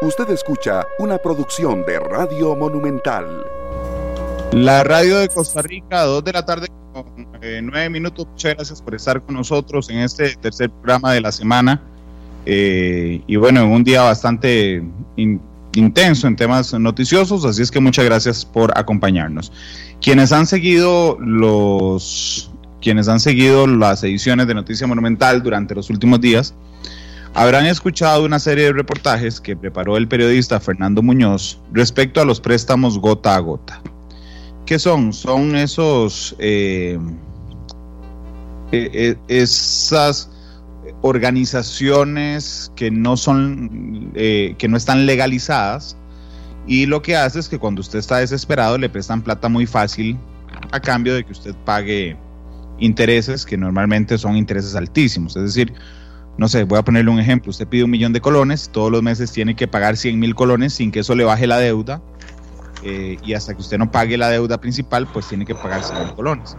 Usted escucha una producción de Radio Monumental. La radio de Costa Rica, dos de la tarde con eh, nueve minutos. Muchas gracias por estar con nosotros en este tercer programa de la semana. Eh, y bueno, en un día bastante intenso en temas noticiosos, así es que muchas gracias por acompañarnos. Quienes han seguido los quienes han seguido las ediciones de Noticia Monumental durante los últimos días, habrán escuchado una serie de reportajes que preparó el periodista Fernando Muñoz respecto a los préstamos gota a gota. ¿Qué son? Son esos eh, eh, eh, esas organizaciones que no son que no están legalizadas y lo que hace es que cuando usted está desesperado le prestan plata muy fácil a cambio de que usted pague intereses que normalmente son intereses altísimos. Es decir, no sé, voy a ponerle un ejemplo. Usted pide un millón de colones, todos los meses tiene que pagar 100 mil colones sin que eso le baje la deuda. Eh, y hasta que usted no pague la deuda principal, pues tiene que pagar 100 mil colones.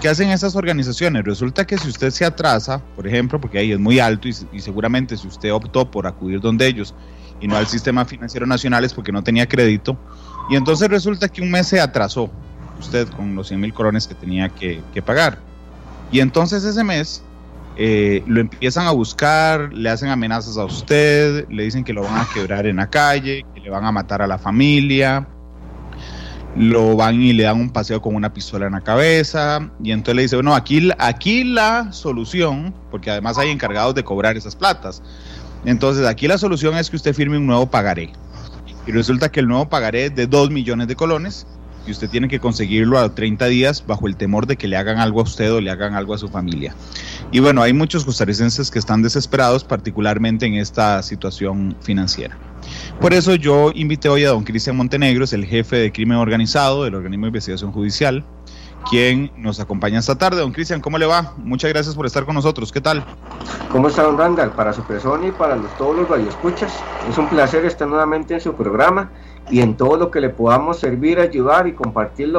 ¿Qué hacen esas organizaciones? Resulta que si usted se atrasa, por ejemplo, porque ahí es muy alto y, seguramente si usted optó por acudir donde ellos y no al sistema financiero nacional es porque no tenía crédito, y entonces resulta que un mes se atrasó usted con los 100 mil colones que tenía que pagar. Y entonces ese mes eh, lo empiezan a buscar, le hacen amenazas a usted, le dicen que lo van a quebrar en la calle, que le van a matar a la familia, lo van y le dan un paseo con una pistola en la cabeza, y entonces le dice, bueno, aquí, aquí la solución, porque además hay encargados de cobrar esas platas, entonces aquí la solución es que usted firme un nuevo pagaré. Y resulta que el nuevo pagaré es de 2 millones de colones, y usted tiene que conseguirlo a 30 días bajo el temor de que le hagan algo a usted o le hagan algo a su familia. Y bueno, hay muchos costarricenses que están desesperados, particularmente en esta situación financiera. Por eso yo invité hoy a don Cristian Montenegro, es el jefe de crimen organizado del organismo de investigación judicial, quien nos acompaña esta tarde. Don Cristian, ¿cómo le va? Muchas gracias por estar con nosotros. ¿Qué tal? ¿Cómo está, don Randall? Para su persona y para todos los radioescuchas, es un placer estar nuevamente en su programa y en todo lo que le podamos servir, ayudar y compartir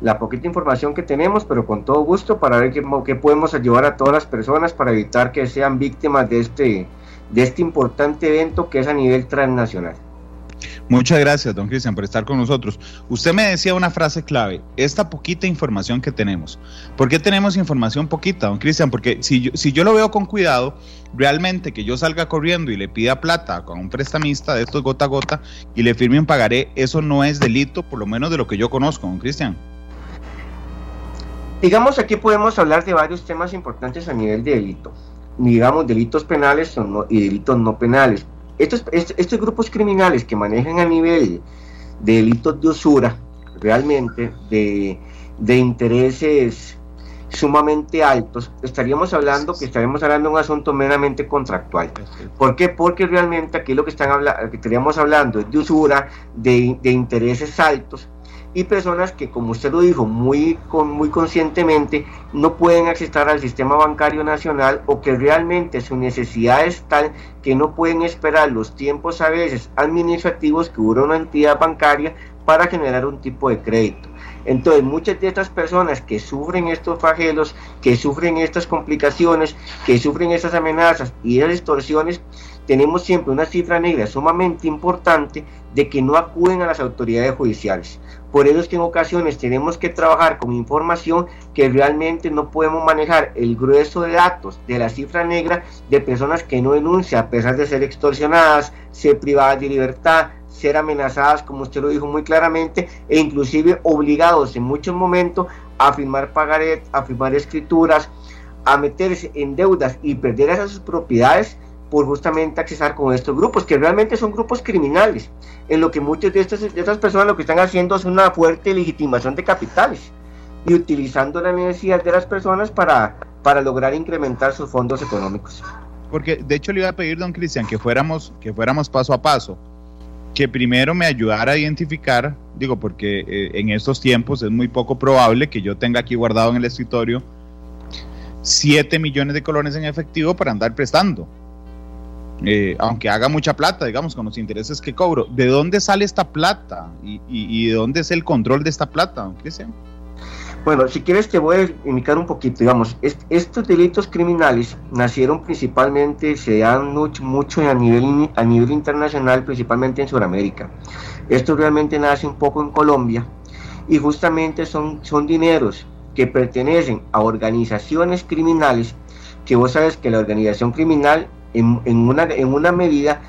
la poquita información que tenemos, pero con todo gusto para ver qué, podemos ayudar a todas las personas para evitar que sean víctimas de este, de este importante evento que es a nivel transnacional. Muchas gracias, don Cristian, por estar con nosotros. Usted me decía una frase clave, esta poquita información que tenemos. ¿Por qué tenemos información poquita, don Cristian? Porque si yo, si yo lo veo con cuidado, realmente que yo salga corriendo y le pida plata con un prestamista de estos gota a gota y le firme un pagaré, eso no es delito, por lo menos de lo que yo conozco, don Cristian. Digamos, aquí podemos hablar de varios temas importantes a nivel de delito. Digamos, delitos penales y delitos no penales estos, grupos criminales que manejan a nivel de delitos de usura, realmente de, intereses sumamente altos, estaríamos hablando que estaríamos hablando de un asunto meramente contractual. ¿Por qué? Porque realmente aquí lo que están que estaríamos hablando es de usura, de intereses altos, y personas que, como usted lo dijo, muy, con, muy conscientemente no pueden acceder al sistema bancario nacional o que realmente su necesidad es tal que no pueden esperar los tiempos a veces administrativos que dura una entidad bancaria para generar un tipo de crédito. Entonces, muchas de estas personas que sufren estos flagelos, que sufren estas complicaciones, que sufren estas amenazas y esas extorsiones, tenemos siempre una cifra negra sumamente importante de que no acuden a las autoridades judiciales. Por eso es que en ocasiones tenemos que trabajar con información que realmente no podemos manejar. El grueso de datos de la cifra negra de personas que no denuncian a pesar de ser extorsionadas, ser privadas de libertad, ser amenazadas, como usted lo dijo muy claramente, e inclusive obligados en muchos momentos a firmar pagaret, a firmar escrituras, a meterse en deudas y perder esas propiedades por justamente accesar con estos grupos, que realmente son grupos criminales, en lo que muchas de estas, de estas personas lo que están haciendo es una fuerte legitimación de capitales y utilizando la necesidad de las personas para, para lograr incrementar sus fondos económicos. Porque de hecho le iba a pedir, don Cristian, que fuéramos, que fuéramos paso a paso, que primero me ayudara a identificar, digo, porque eh, en estos tiempos es muy poco probable que yo tenga aquí guardado en el escritorio 7 millones de colones en efectivo para andar prestando. Eh, aunque haga mucha plata, digamos, con los intereses que cobro, ¿de dónde sale esta plata? ¿Y, de dónde es el control de esta plata, Cristian? Bueno, si quieres te voy a indicar un poquito, digamos, estos delitos criminales nacieron principalmente, se dan mucho, mucho a, nivel, a nivel internacional, principalmente en Sudamérica. Esto realmente nace un poco en Colombia y justamente son, son dineros que pertenecen a organizaciones criminales, que vos sabes que la organización criminal en, una, en una medida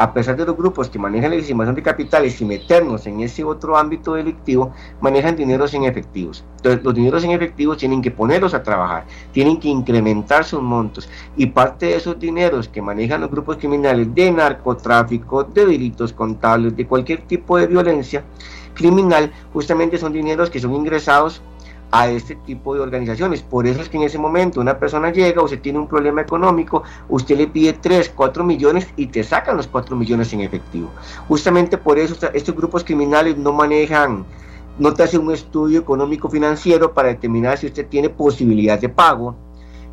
a pesar de los grupos que manejan la estimación de capitales y meternos en ese otro ámbito delictivo, manejan dineros en efectivos. Entonces, los dineros en efectivos tienen que ponerlos a trabajar, tienen que incrementar sus montos y parte de esos dineros que manejan los grupos criminales de narcotráfico, de delitos contables, de cualquier tipo de violencia criminal, justamente son dineros que son ingresados a este tipo de organizaciones. Por eso es que en ese momento una persona llega, usted tiene un problema económico, usted le pide 3, 4 millones y te sacan los 4 millones en efectivo. Justamente por eso estos grupos criminales no manejan, no te hacen un estudio económico financiero para determinar si usted tiene posibilidad de pago.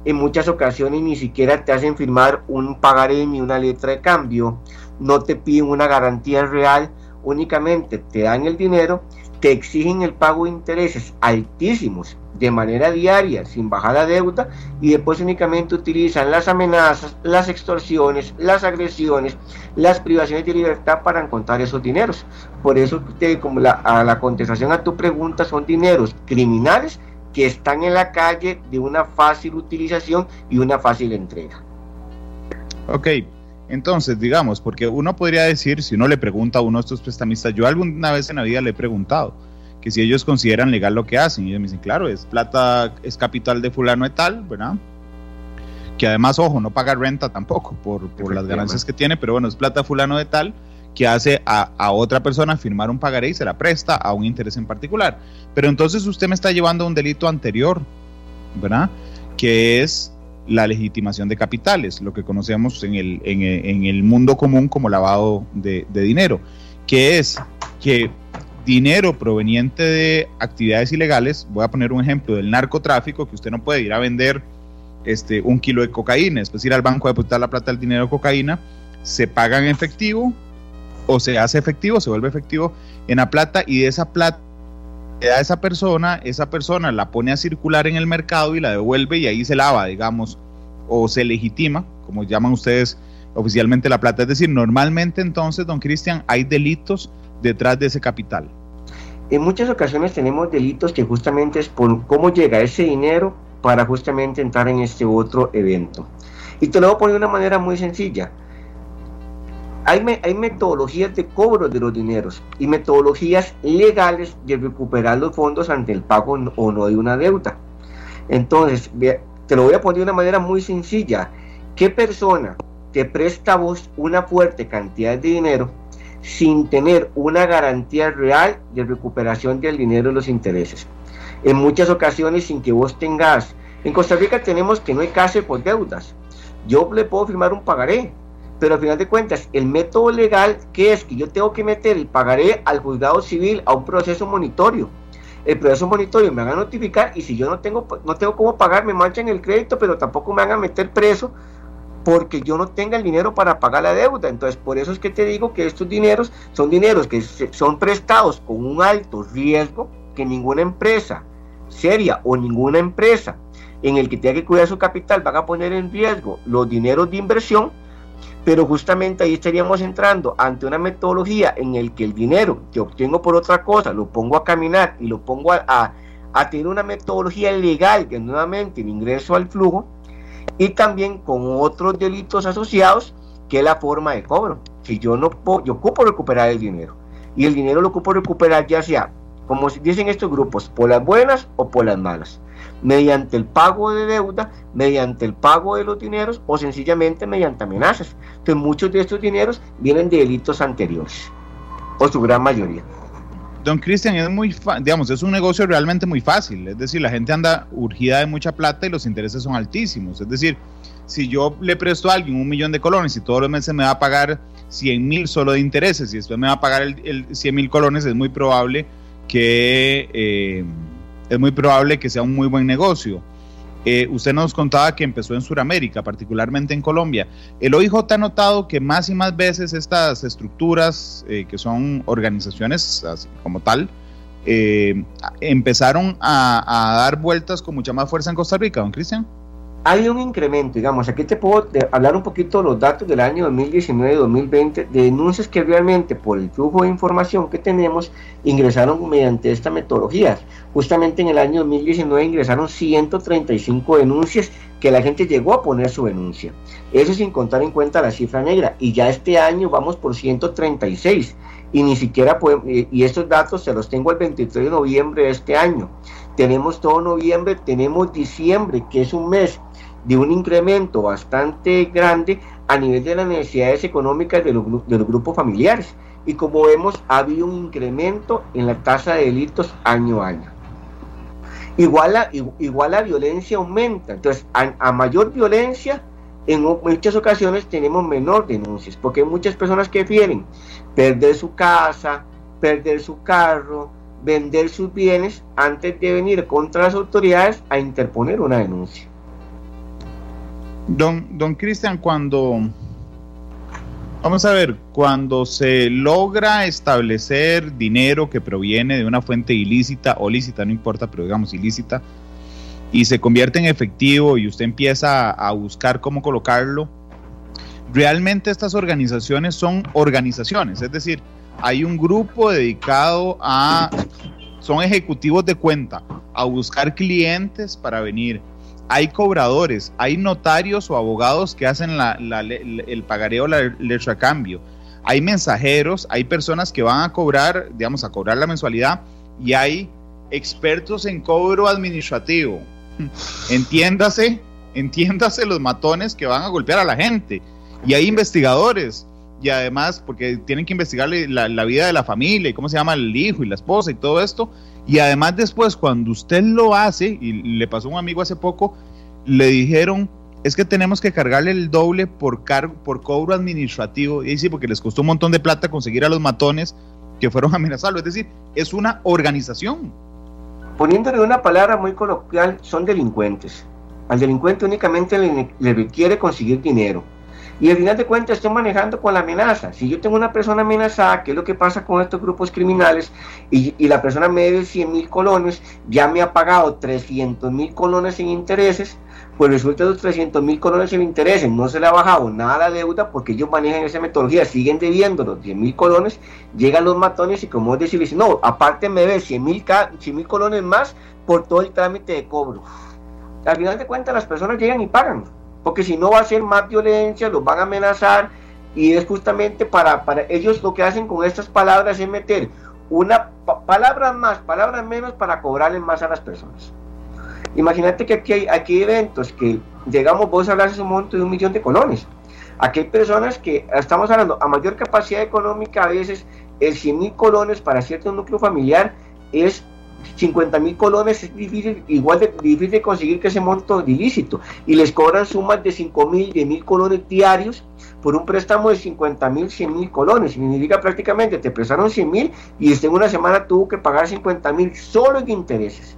En muchas ocasiones ni siquiera te hacen firmar un pagaré ni una letra de cambio, no te piden una garantía real, únicamente te dan el dinero te exigen el pago de intereses altísimos de manera diaria, sin bajar la deuda, y después únicamente utilizan las amenazas, las extorsiones, las agresiones, las privaciones de libertad para encontrar esos dineros. Por eso, como la, a la contestación a tu pregunta, son dineros criminales que están en la calle de una fácil utilización y una fácil entrega. Ok, entonces, digamos, porque uno podría decir, si uno le pregunta a uno de estos prestamistas, yo alguna vez en la vida le he preguntado que si ellos consideran legal lo que hacen, y ellos me dicen, claro, es plata, es capital de fulano y tal, ¿verdad? Que además, ojo, no paga renta tampoco por, por las ganancias que tiene, pero bueno, es plata fulano de tal que hace a, a, otra persona firmar un pagaré y se la presta a un interés en particular. Pero entonces usted me está llevando a un delito anterior, ¿verdad? Que es la legitimación de capitales, lo que conocemos en el, en, el mundo común como lavado de, dinero, que es que dinero proveniente de actividades ilegales, voy a poner un ejemplo del narcotráfico, que usted no puede ir a vender este, un kilo de cocaína, es decir, al banco a depositar la plata del dinero de cocaína, se paga en efectivo o se hace efectivo, se vuelve efectivo en la plata y de esa plata da esa persona, esa persona la pone a circular en el mercado y la devuelve y ahí se lava, digamos, o se legitima, como llaman ustedes oficialmente la plata. Es decir, normalmente entonces, don Cristian, hay delitos detrás de ese capital. En muchas ocasiones tenemos delitos que justamente es por cómo llega ese dinero para justamente entrar en este otro evento. Y te lo voy a poner de una manera muy sencilla hay, hay metodologías de cobro de los dineros y metodologías legales de recuperar los fondos ante el pago o no de una deuda. Entonces, te lo voy a poner de una manera muy sencilla. ¿Qué persona te presta a vos una fuerte cantidad de dinero sin tener una garantía real de recuperación del dinero y los intereses? En muchas ocasiones sin que vos tengas... En Costa Rica tenemos que no hay cárcel por deudas. Yo le puedo firmar un pagaré, pero al final de cuentas, el método legal, que es que yo tengo que meter el pagaré al juzgado civil a un proceso monitorio. El proceso monitorio me van a notificar y si yo no tengo, no tengo cómo pagar, me manchan el crédito, pero tampoco me van a meter preso porque yo no tenga el dinero para pagar la deuda. Entonces, por eso es que te digo que estos dineros son dineros que son prestados con un alto riesgo que ninguna empresa seria o ninguna empresa en el que tenga que cuidar su capital van a poner en riesgo los dineros de inversión pero justamente ahí estaríamos entrando ante una metodología en el que el dinero que obtengo por otra cosa lo pongo a caminar y lo pongo a, a, tener una metodología legal que nuevamente el ingreso al flujo y también con otros delitos asociados que es la forma de cobro. Si yo no puedo, yo ocupo recuperar el dinero y el dinero lo ocupo recuperar ya sea, como dicen estos grupos, por las buenas o por las malas mediante el pago de deuda, mediante el pago de los dineros o sencillamente mediante amenazas. Entonces muchos de estos dineros vienen de delitos anteriores, o su gran mayoría. Don Cristian, es muy, digamos, es un negocio realmente muy fácil, es decir, la gente anda urgida de mucha plata y los intereses son altísimos, es decir, si yo le presto a alguien un millón de colones y todos los meses me va a pagar 100 mil solo de intereses y después me va a pagar el, el 100 mil colones, es muy probable que... Eh, es muy probable que sea un muy buen negocio. Eh, usted nos contaba que empezó en Sudamérica, particularmente en Colombia. El OIJ ha notado que más y más veces estas estructuras, eh, que son organizaciones como tal, eh, empezaron a, a, dar vueltas con mucha más fuerza en Costa Rica, don Cristian? Hay un incremento, digamos, aquí te puedo hablar un poquito de los datos del año 2019-2020, de denuncias que realmente por el flujo de información que tenemos ingresaron mediante esta metodología. Justamente en el año 2019 ingresaron 135 denuncias que la gente llegó a poner su denuncia. Eso sin contar en cuenta la cifra negra. Y ya este año vamos por 136 y ni siquiera podemos, y estos datos se los tengo el 23 de noviembre de este año. Tenemos todo noviembre, tenemos diciembre, que es un mes de un incremento bastante grande a nivel de las necesidades económicas de los, grupos familiares. Y como vemos, ha habido un incremento en la tasa de delitos año a año. Igual la, igual la violencia aumenta. Entonces, a, a mayor violencia, en muchas ocasiones tenemos menor denuncias, porque hay muchas personas que prefieren perder su casa, perder su carro, vender sus bienes antes de venir contra las autoridades a interponer una denuncia. Don, don Cristian, cuando, vamos a ver, cuando se logra establecer dinero que proviene de una fuente ilícita o lícita, no importa, pero digamos ilícita, y se convierte en efectivo y usted empieza a buscar cómo colocarlo, realmente estas organizaciones son organizaciones, es decir, hay un grupo dedicado a, son ejecutivos de cuenta, a buscar clientes para venir. Hay cobradores, hay notarios o abogados que hacen el pagareo, la letra cambio. Hay mensajeros, hay personas que van a cobrar, digamos, a cobrar la mensualidad y hay expertos en cobro administrativo. Entiéndase, entiéndase los matones que van a golpear a la gente. Y hay investigadores, y además, porque tienen que investigar la, la, vida de la familia y cómo se llama el hijo y la esposa y todo esto. Y además después, cuando usted lo hace, y le pasó a un amigo hace poco, le dijeron, es que tenemos que cargarle el doble por, cargo, por cobro administrativo. Y sí, porque les costó un montón de plata conseguir a los matones que fueron a amenazarlo. Es decir, es una organización. Poniéndole una palabra muy coloquial, son delincuentes. Al delincuente únicamente le, le requiere conseguir dinero y al final de cuentas estoy manejando con la amenaza. Si yo tengo una persona amenazada, ¿qué es lo que pasa con estos grupos criminales? Y, la persona me debe 100 mil colones, ya me ha pagado 300 mil colones en intereses, pues resulta que los 300 mil colones en intereses no se le ha bajado nada la deuda porque ellos manejan esa metodología, siguen debiendo los 10 mil colones, llegan los matones y como es decir, dicen, no, aparte me debe 100 mil colones más por todo el trámite de cobro. Al final de cuentas las personas llegan y pagan porque si no va a ser más violencia, los van a amenazar y es justamente para, para ellos lo que hacen con estas palabras es meter una palabra más, palabras menos para cobrarle más a las personas. Imagínate que aquí hay, aquí eventos que llegamos, vos hablas de un monto de un millón de colones. Aquí hay personas que estamos hablando a mayor capacidad económica, a veces el 100 mil colones para cierto núcleo familiar es 50 mil colones es difícil, igual de difícil de conseguir que ese monto de ilícito y les cobran sumas de 5 mil, 10 mil colones diarios por un préstamo de 50 mil, 100 mil colones. Significa prácticamente te prestaron 100 mil y este en una semana tuvo que pagar 50 mil solo en intereses.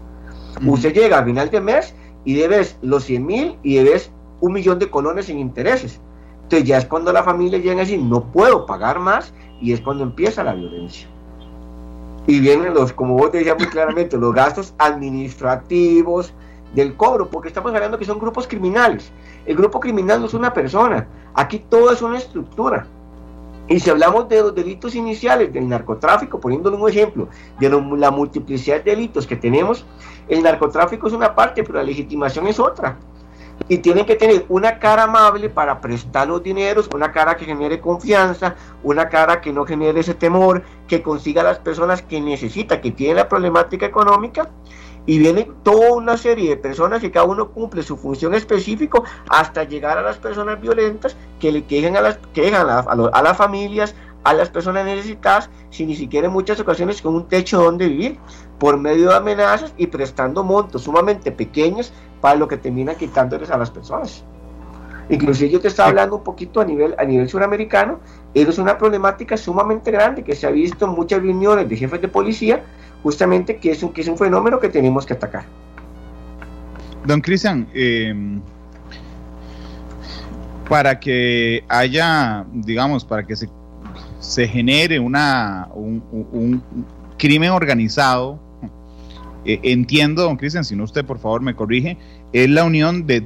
Usted llega a final de mes y debes los 100 mil y debes un millón de colones en intereses. Entonces ya es cuando la familia llega a decir, no puedo pagar más y es cuando empieza la violencia y vienen los, como vos decías muy claramente, los gastos administrativos del cobro, porque estamos hablando que son grupos criminales. El grupo criminal no es una persona, aquí todo es una estructura. Y si hablamos de los delitos iniciales del narcotráfico, poniéndole un ejemplo, de la multiplicidad de delitos que tenemos, el narcotráfico es una parte, pero la legitimación es otra y tienen que tener una cara amable para prestar los dineros, una cara que genere confianza, una cara que no genere ese temor, que consiga a las personas que necesita, que tienen la problemática económica. Y viene toda una serie de personas que cada uno cumple su función específica hasta llegar a las personas violentas que le quejan a las, quejan a, a las familias, a las personas necesitadas, sin ni siquiera en muchas ocasiones con un techo donde vivir, por medio de amenazas y prestando montos sumamente pequeños para lo que termina quitándoles a las personas. Inclusive yo te estaba hablando un poquito a nivel, a nivel suramericano, eso es una problemática sumamente grande que se ha visto en muchas reuniones de jefes de policía, justamente que es un, que es un fenómeno que tenemos que atacar. Don Cristian, eh, para que haya, digamos, para que se, se genere una, un, un, crimen organizado, eh, entiendo, don Cristian, si no usted por favor me corrige, es la unión de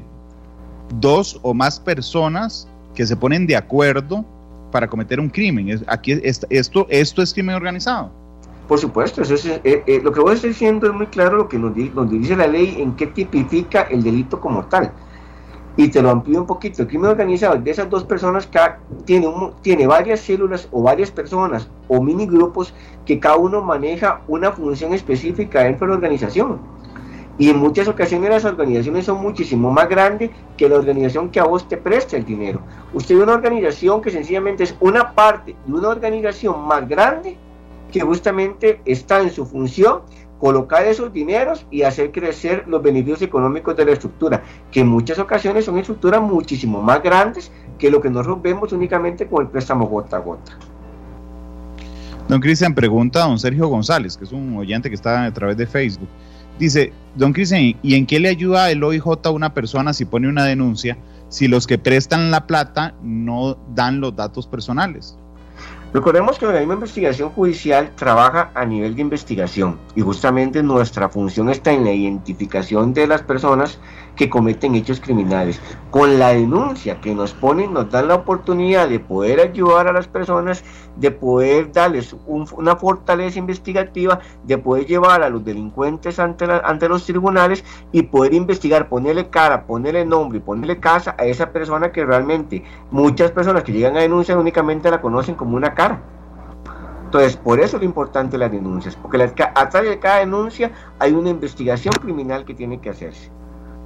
dos o más personas que se ponen de acuerdo para cometer un crimen. aquí esto, esto es crimen organizado. Por supuesto, eso es, eh, eh, lo que vos estás diciendo es muy claro lo que nos, dice la ley en qué tipifica el delito como tal. Y te lo amplío un poquito. El crimen organizado de esas dos personas cada, tiene, tiene varias células o varias personas o mini grupos que cada uno maneja una función específica dentro de la organización. Y en muchas ocasiones las organizaciones son muchísimo más grandes que la organización que a vos te presta el dinero. Usted ve una organización que sencillamente es una parte de una organización más grande que justamente está en su función colocar esos dineros y hacer crecer los beneficios económicos de la estructura, que en muchas ocasiones son estructuras muchísimo más grandes que lo que nosotros vemos únicamente con el préstamo gota a gota. Don Cristian pregunta a don Sergio González, que es un oyente que está a través de Facebook. Dice, don Cristian, ¿y en qué le ayuda el OIJ a una persona si pone una denuncia si los que prestan la plata no dan los datos personales? Recordemos que la misma investigación judicial trabaja a nivel de investigación y justamente nuestra función está en la identificación de las personas que cometen hechos criminales. Con la denuncia que nos ponen, nos dan la oportunidad de poder ayudar a las personas, de poder darles una fortaleza investigativa, de poder llevar a los delincuentes ante, ante los tribunales y poder investigar, ponerle cara, ponerle nombre y ponerle casa a esa persona que realmente muchas personas que llegan a denunciar únicamente la conocen como una cara. Entonces, por eso es lo importante las denuncias, porque atrás de cada denuncia hay una investigación criminal que tiene que hacerse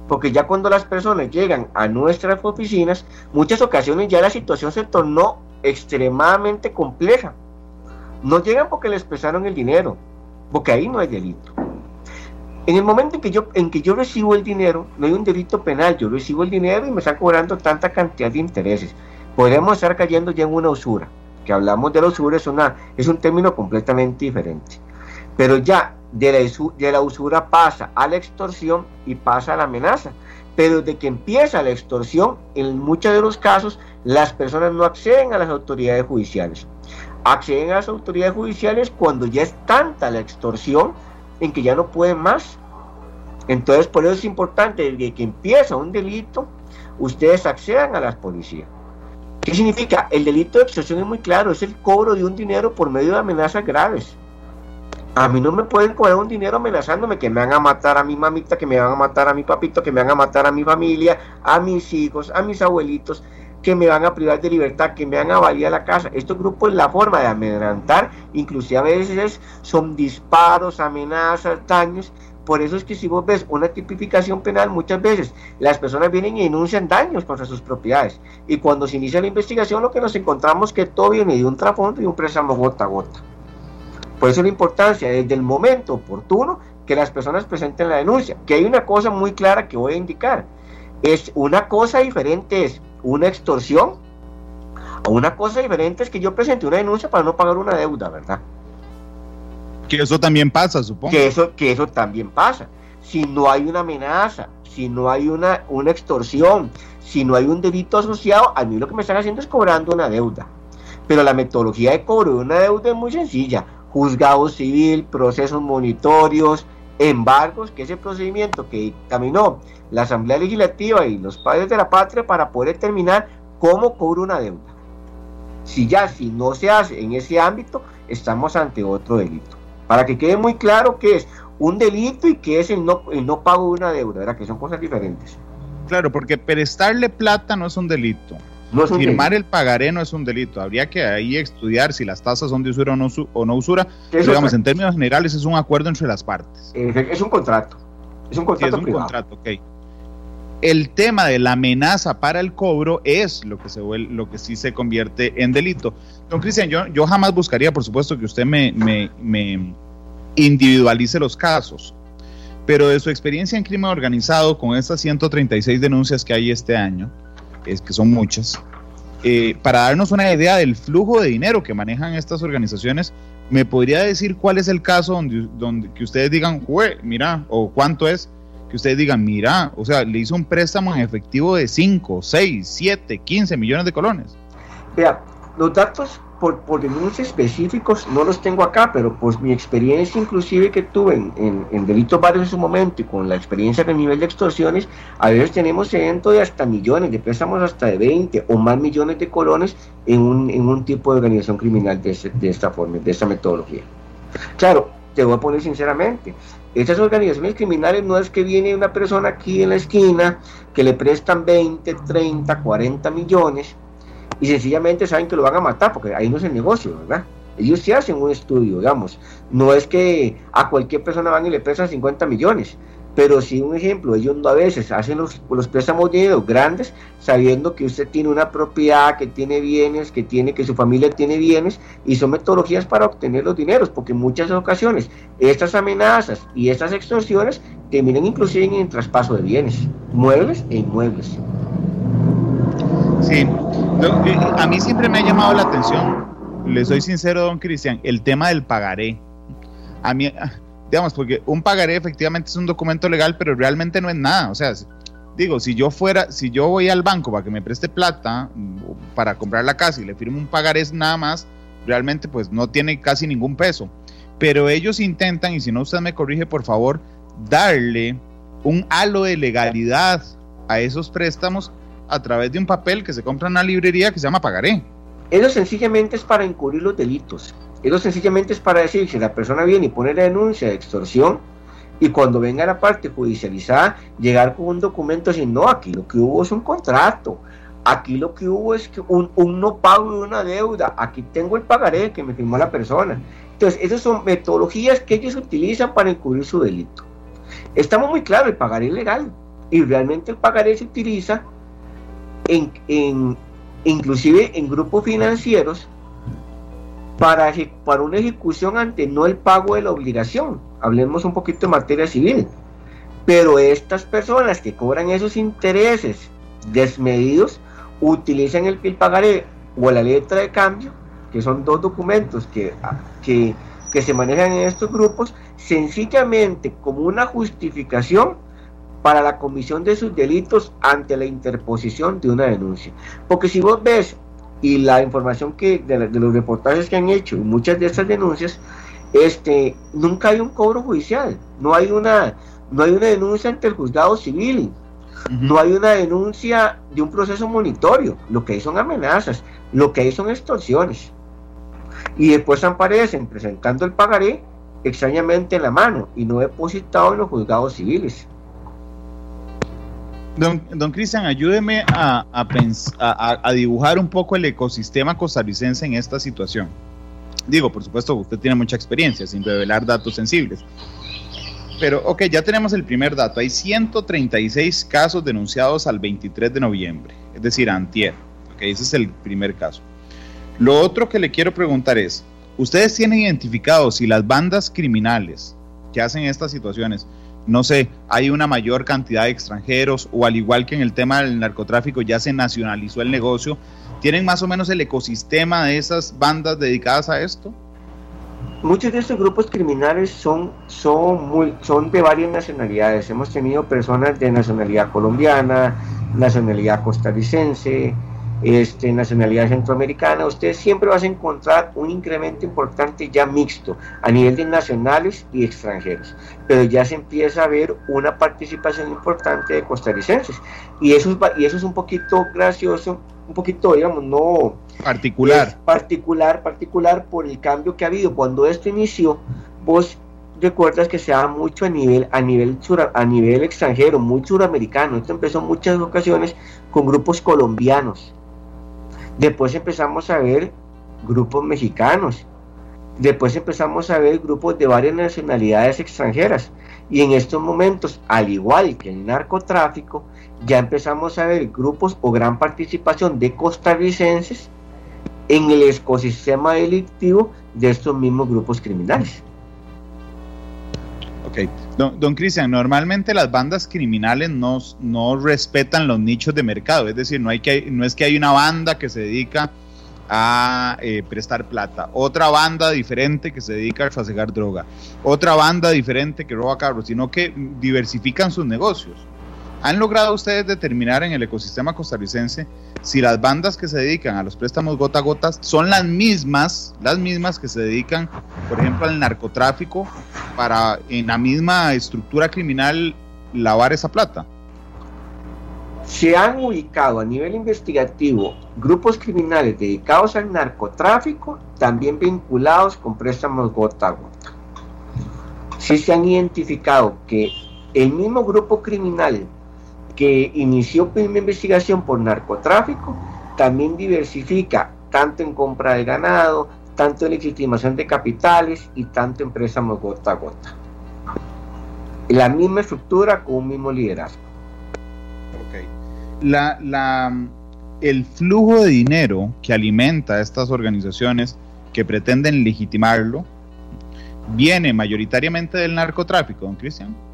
porque ya cuando las personas llegan a nuestras oficinas, muchas ocasiones ya la situación se tornó extremadamente compleja. No llegan porque les pesaron el dinero, porque ahí no hay delito. En el momento en que yo, en que yo recibo el dinero, no hay un delito penal, yo recibo el dinero y me están cobrando tanta cantidad de intereses. Podemos estar cayendo ya en una usura, que hablamos de la usura, es, una, es un término completamente diferente. Pero ya de la, de la usura pasa a la extorsión y pasa a la amenaza. Pero desde que empieza la extorsión, en muchos de los casos, las personas no acceden a las autoridades judiciales. Acceden a las autoridades judiciales cuando ya es tanta la extorsión en que ya no pueden más. Entonces, por eso es importante, desde que empieza un delito, ustedes accedan a las policías. ¿Qué significa? El delito de extorsión es muy claro, es el cobro de un dinero por medio de amenazas graves. A mí no me pueden cobrar un dinero amenazándome que me van a matar a mi mamita, que me van a matar a mi papito, que me van a matar a mi familia, a mis hijos, a mis abuelitos, que me van a privar de libertad, que me van a la casa. Estos grupos, la forma de amedrantar, inclusive a veces son disparos, amenazas, daños. Por eso es que si vos ves una tipificación penal, muchas veces las personas vienen y denuncian daños contra sus propiedades. Y cuando se inicia la investigación, lo que nos encontramos es que todo viene de un trasfondo y un préstamo gota a gota. Por eso la importancia desde el momento oportuno que las personas presenten la denuncia. Que hay una cosa muy clara que voy a indicar. Es una cosa diferente es una extorsión o una cosa diferente es que yo presente una denuncia para no pagar una deuda, ¿verdad? Que eso también pasa, supongo. Que eso, que eso también pasa. Si no hay una amenaza, si no hay una, una extorsión, si no hay un delito asociado, a mí lo que me están haciendo es cobrando una deuda. Pero la metodología de cobro de una deuda es muy sencilla juzgado civil, procesos monitorios, embargos, que es el procedimiento que dictaminó la Asamblea Legislativa y los padres de la patria para poder determinar cómo cobra una deuda. Si ya, si no se hace en ese ámbito, estamos ante otro delito. Para que quede muy claro que es un delito y que es el no, el no pago de una deuda, ¿verdad? que son cosas diferentes. Claro, porque prestarle plata no es un delito. Firmar el pagaré no es un delito. Habría que ahí estudiar si las tasas son de usura o no, o no usura. digamos, en términos generales es un acuerdo entre las partes. Es un contrato. Es un contrato. es un contrato, ok. El tema de la amenaza para el cobro es lo que, se lo que sí se convierte en delito. Don Cristian, yo, yo jamás buscaría, por supuesto, que usted me, me, me individualice los casos, pero de su experiencia en crimen organizado con estas 136 denuncias que hay este año, es que son muchas, eh, para darnos una idea del flujo de dinero que manejan estas organizaciones, ¿me podría decir cuál es el caso donde, donde que ustedes digan, mira, o cuánto es? Que ustedes digan, mira, o sea, le hizo un préstamo en efectivo de 5, 6, 7, 15 millones de colones. Vea, los datos por, por denuncias específicos no los tengo acá, pero pues mi experiencia inclusive que tuve en, delitos varios en su momento y con la experiencia a nivel de extorsiones, a veces tenemos eventos de hasta millones, de préstamos hasta de 20 o más millones de colones en un, en un tipo de organización criminal de, de esta forma, de esta metodología. Claro, te voy a poner sinceramente, estas organizaciones criminales no es que viene una persona aquí en la esquina que le prestan 20, 30, 40 millones y sencillamente saben que lo van a matar, porque ahí no es el negocio, ¿verdad? Ellos sí hacen un estudio, digamos. No es que a cualquier persona van y le prestan 50 millones, pero sí un ejemplo, ellos a veces hacen los, los préstamos de dinero grandes sabiendo que usted tiene una propiedad, que tiene bienes, que tiene que su familia tiene bienes y son metodologías para obtener los dineros, porque en muchas ocasiones estas amenazas y estas extorsiones terminan inclusive en el traspaso de bienes, muebles e inmuebles. Sí, a mí siempre me ha llamado la atención, le soy sincero, don Cristian, el tema del pagaré. A mí, digamos, porque un pagaré efectivamente es un documento legal, pero realmente no es nada. O sea, digo, si yo fuera, si yo voy al banco para que me preste plata para comprar la casa y le firmo un pagaré nada más, realmente pues no tiene casi ningún peso. Pero ellos intentan, y si no usted me corrige por favor, darle un halo de legalidad a esos préstamos a través de un papel que se compra en una librería que se llama pagaré. Eso sencillamente es para encubrir los delitos. Eso sencillamente es para decir, si la persona viene y pone la denuncia de extorsión, y cuando venga la parte judicializada, llegar con un documento así, no, aquí lo que hubo es un contrato, aquí lo que hubo es que un, un no pago de una deuda, aquí tengo el pagaré que me firmó la persona. Entonces, esas son metodologías que ellos utilizan para encubrir su delito. Estamos muy claros, el pagaré es legal, y realmente el pagaré se utiliza en, inclusive en grupos financieros para, para una ejecución ante no el pago de la obligación. Hablemos un poquito de materia civil. Pero estas personas que cobran esos intereses desmedidos utilizan el PIL pagaré o la letra de cambio, que son dos documentos que, que, que se manejan en estos grupos, sencillamente como una justificación para la comisión de sus delitos ante la interposición de una denuncia. Porque si vos ves, y la información que de, los reportajes que han hecho, muchas de estas denuncias, este, nunca hay un cobro judicial, no hay una, no hay una denuncia ante el juzgado civil, no hay una denuncia de un proceso monitorio, lo que hay son amenazas, lo que hay son extorsiones. Y después aparecen presentando el pagaré extrañamente en la mano y no depositado en los juzgados civiles. Don, Cristian, ayúdeme a, a, dibujar un poco el ecosistema costarricense en esta situación. Digo, por supuesto, usted tiene mucha experiencia sin revelar datos sensibles. Pero, ok, ya tenemos el primer dato. Hay 136 casos denunciados al 23 de noviembre, es decir, antier. Ok, ese es el primer caso. Lo otro que le quiero preguntar es, ¿ustedes tienen identificado si las bandas criminales que hacen estas situaciones no sé, hay una mayor cantidad de extranjeros o al igual que en el tema del narcotráfico ya se nacionalizó el negocio, ¿tienen más o menos el ecosistema de esas bandas dedicadas a esto? Muchos de estos grupos criminales son, son, muy, son de varias nacionalidades. Hemos tenido personas de nacionalidad colombiana, nacionalidad costarricense, este, nacionalidad centroamericana, usted siempre va a encontrar un incremento importante ya mixto a nivel de nacionales y extranjeros, pero ya se empieza a ver una participación importante de costarricenses. Y eso es, y eso es un poquito gracioso, un poquito, digamos, no particular, particular, particular por el cambio que ha habido. Cuando esto inició, vos recuerdas que se da mucho a nivel a nivel a nivel extranjero, muy suramericano. Esto empezó en muchas ocasiones con grupos colombianos Después empezamos a ver grupos mexicanos. Después empezamos a ver grupos de varias nacionalidades extranjeras. Y en estos momentos, al igual que el narcotráfico, ya empezamos a ver grupos o gran participación de costarricenses en el ecosistema delictivo de estos mismos grupos criminales. Ok, don, Cristian, normalmente las bandas criminales no, no respetan los nichos de mercado, es decir, no, hay que, no es que hay una banda que se dedica a eh, prestar plata, otra banda diferente que se dedica a trasegar droga, otra banda diferente que roba carros, sino que diversifican sus negocios. ¿Han logrado ustedes determinar en el ecosistema costarricense si las bandas que se dedican a los préstamos gota a gota son las mismas, las mismas que se dedican, por ejemplo, al narcotráfico para en la misma estructura criminal lavar esa plata. Se han ubicado a nivel investigativo grupos criminales dedicados al narcotráfico, también vinculados con préstamos gota a gota. Sí se han identificado que el mismo grupo criminal que inició una investigación por narcotráfico, también diversifica tanto en compra de ganado, tanto en legitimación de capitales y tanto en préstamos gota a gota. La misma estructura con un mismo liderazgo. La, la, el flujo de dinero que alimenta a estas organizaciones que pretenden legitimarlo viene mayoritariamente del narcotráfico, don Cristian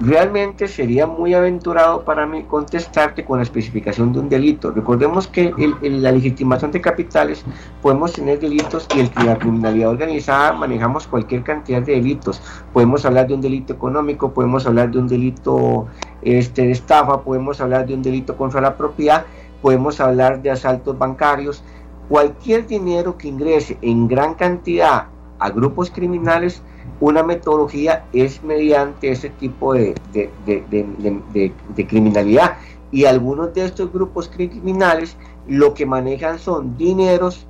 realmente sería muy aventurado para mí contestarte con la especificación de un delito. Recordemos que en la legitimación de capitales podemos tener delitos y el, la criminalidad organizada manejamos cualquier cantidad de delitos. Podemos hablar de un delito económico, podemos hablar de un delito este, de estafa, podemos hablar de un delito contra la propiedad, podemos hablar de asaltos bancarios. Cualquier dinero que ingrese en gran cantidad a grupos criminales una metodología es mediante ese tipo de, de, criminalidad. Y algunos de estos grupos criminales lo que manejan son dineros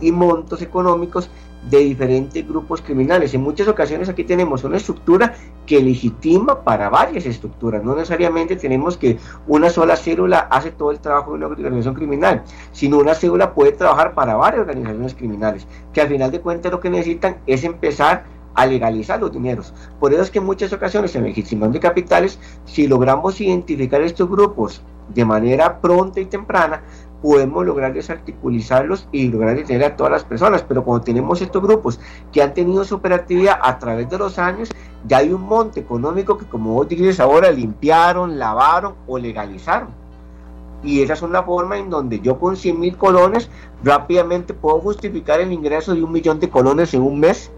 y montos económicos de diferentes grupos criminales. En muchas ocasiones aquí tenemos una estructura que legitima para varias estructuras. No necesariamente tenemos que una sola célula hace todo el trabajo de una organización criminal, sino una célula puede trabajar para varias organizaciones criminales, que al final de cuentas lo que necesitan es empezar a legalizar los dineros. Por eso es que en muchas ocasiones en legitimación de capitales, si logramos identificar estos grupos de manera pronta y temprana, podemos lograr desarticulizarlos y lograr detener a todas las personas. Pero cuando tenemos estos grupos que han tenido su operatividad a través de los años, ya hay un monte económico que, como vos dices ahora, limpiaron, lavaron o legalizaron. Y esa es una forma en donde yo con 100 mil colones rápidamente puedo justificar el ingreso de un millón de colones en un mes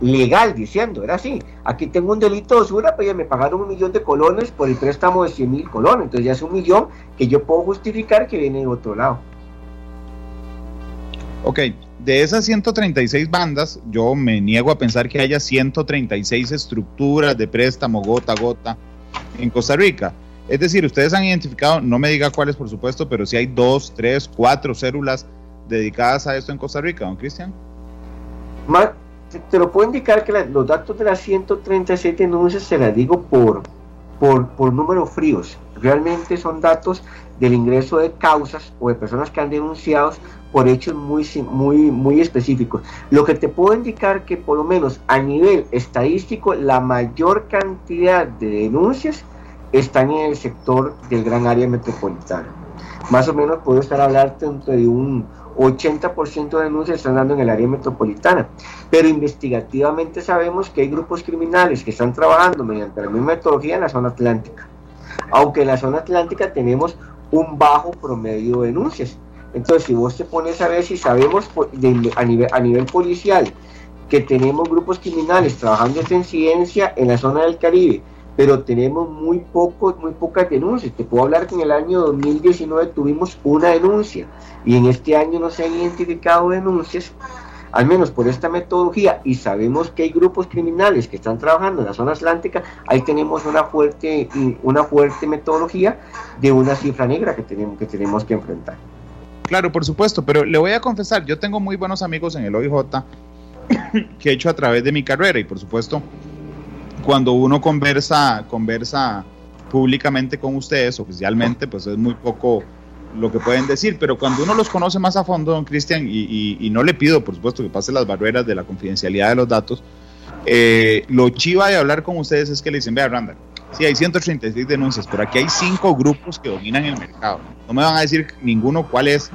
legal diciendo, era así, aquí tengo un delito de usura, pero ya me pagaron un millón de colones por el préstamo de 100 mil colones, entonces ya es un millón que yo puedo justificar que viene de otro lado. Ok, de esas 136 bandas, yo me niego a pensar que haya 136 estructuras de préstamo gota a gota en Costa Rica. Es decir, ustedes han identificado, no me diga cuáles por supuesto, pero si hay dos, tres, cuatro células dedicadas a esto en Costa Rica, don Cristian te lo puedo indicar que los datos de las 137 denuncias se las digo por, por, por números fríos. Realmente son datos del ingreso de causas o de personas que han denunciado por hechos muy, muy, muy específicos. Lo que te puedo indicar que por lo menos a nivel estadístico la mayor cantidad de denuncias están en el sector del gran área metropolitana. Más o menos puedo estar hablando de un 80% de denuncias están dando en el área metropolitana. Pero investigativamente sabemos que hay grupos criminales que están trabajando mediante la misma metodología en la zona atlántica. Aunque en la zona atlántica tenemos un bajo promedio de denuncias. Entonces, si vos te pones a ver si sabemos a, nivel, policial que tenemos grupos criminales trabajando esta incidencia en la zona del Caribe, pero tenemos muy poco, muy pocas denuncias. Te puedo hablar que en el año 2019 tuvimos una denuncia y en este año no se han identificado denuncias, al menos por esta metodología, y sabemos que hay grupos criminales que están trabajando en la zona atlántica, ahí tenemos una fuerte, una fuerte metodología de una cifra negra que tenemos que, tenemos que enfrentar. Claro, por supuesto, pero le voy a confesar, yo tengo muy buenos amigos en el OIJ que he hecho a través de mi carrera y por supuesto cuando uno conversa, conversa públicamente con ustedes, oficialmente, pues es muy poco lo que pueden decir, pero cuando uno los conoce más a fondo, don Cristian, y, no le pido, por supuesto, que pase las barreras de la confidencialidad de los datos, eh, lo chiva de hablar con ustedes es que le dicen, vea, Randall, sí, hay 136 denuncias, pero aquí hay cinco grupos que dominan el mercado. No me van a decir ninguno cuál es,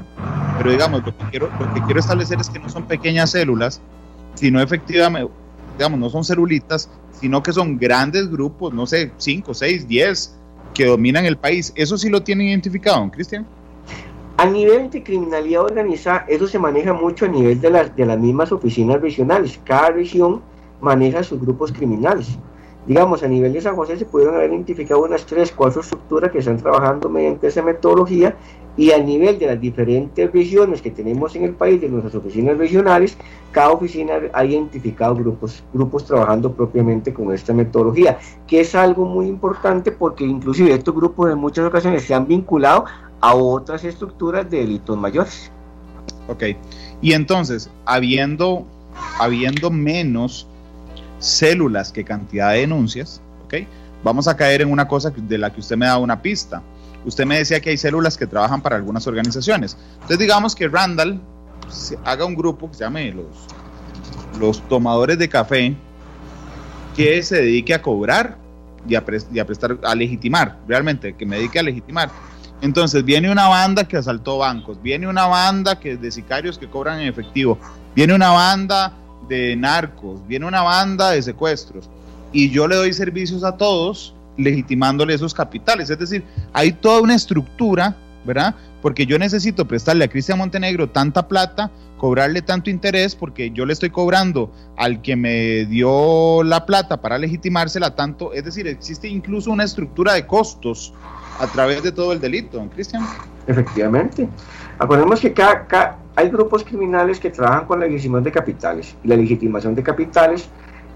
pero digamos, lo que quiero, lo que quiero establecer es que no son pequeñas células, sino efectivamente, digamos, no son celulitas, sino que son grandes grupos, no sé, 5, 6, 10, que dominan el país. ¿Eso sí lo tienen identificado, Cristian? A nivel de criminalidad organizada, eso se maneja mucho a nivel de las, de las mismas oficinas regionales. Cada región maneja sus grupos criminales. digamos, a nivel de San José se pudieron haber identificado unas tres, cuatro estructuras que están trabajando mediante esa metodología y a nivel de las diferentes regiones que tenemos en el país, de nuestras oficinas regionales, cada oficina ha identificado grupos, grupos trabajando propiamente con esta metodología, que es algo muy importante porque inclusive estos grupos en muchas ocasiones se han vinculado a otras estructuras de delitos mayores. Ok, y entonces, habiendo, habiendo menos células que cantidad de denuncias, ¿ok? Vamos a caer en una cosa de la que usted me da una pista. Usted me decía que hay células que trabajan para algunas organizaciones. Entonces digamos que Randall haga un grupo que se llame los, los tomadores de café que se dedique a cobrar y a, y a prestar, a legitimar, realmente, que me dedique a legitimar. Entonces viene una banda que asaltó bancos, viene una banda que de sicarios que cobran en efectivo, viene una banda de narcos, viene una banda de secuestros y yo le doy servicios a todos legitimándole esos capitales. Es decir, hay toda una estructura, ¿verdad? Porque yo necesito prestarle a Cristian Montenegro tanta plata, cobrarle tanto interés, porque yo le estoy cobrando al que me dio la plata para legitimársela tanto. Es decir, existe incluso una estructura de costos a través de todo el delito, Cristian. Efectivamente. Acordemos que cada, hay grupos criminales que trabajan con la legitimación de capitales y la legitimación de capitales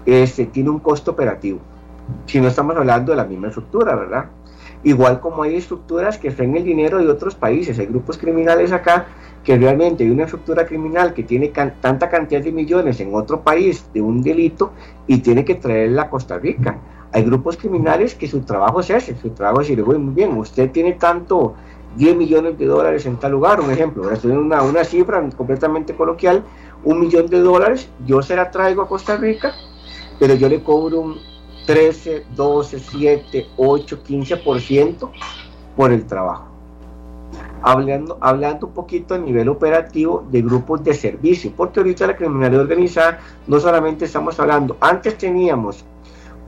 este, tiene un costo operativo. Si no estamos hablando de la misma estructura, ¿verdad? Igual como hay estructuras que traen el dinero de otros países, hay grupos criminales acá que realmente hay una estructura criminal que tiene tanta cantidad de millones en otro país de un delito y tiene que traerla a Costa Rica. Hay grupos criminales que su trabajo es ese, su trabajo es decir, muy bien, usted tiene tanto 10 millones de dólares en tal lugar, un ejemplo, esto es una, una cifra completamente coloquial, un millón de dólares, yo se la traigo a Costa Rica, pero yo le cobro un 13, 12, 7, 8, 15% por el trabajo. Hablando, hablando un poquito a nivel operativo de grupos de servicio, porque ahorita la criminalidad organizada no solamente estamos hablando, antes teníamos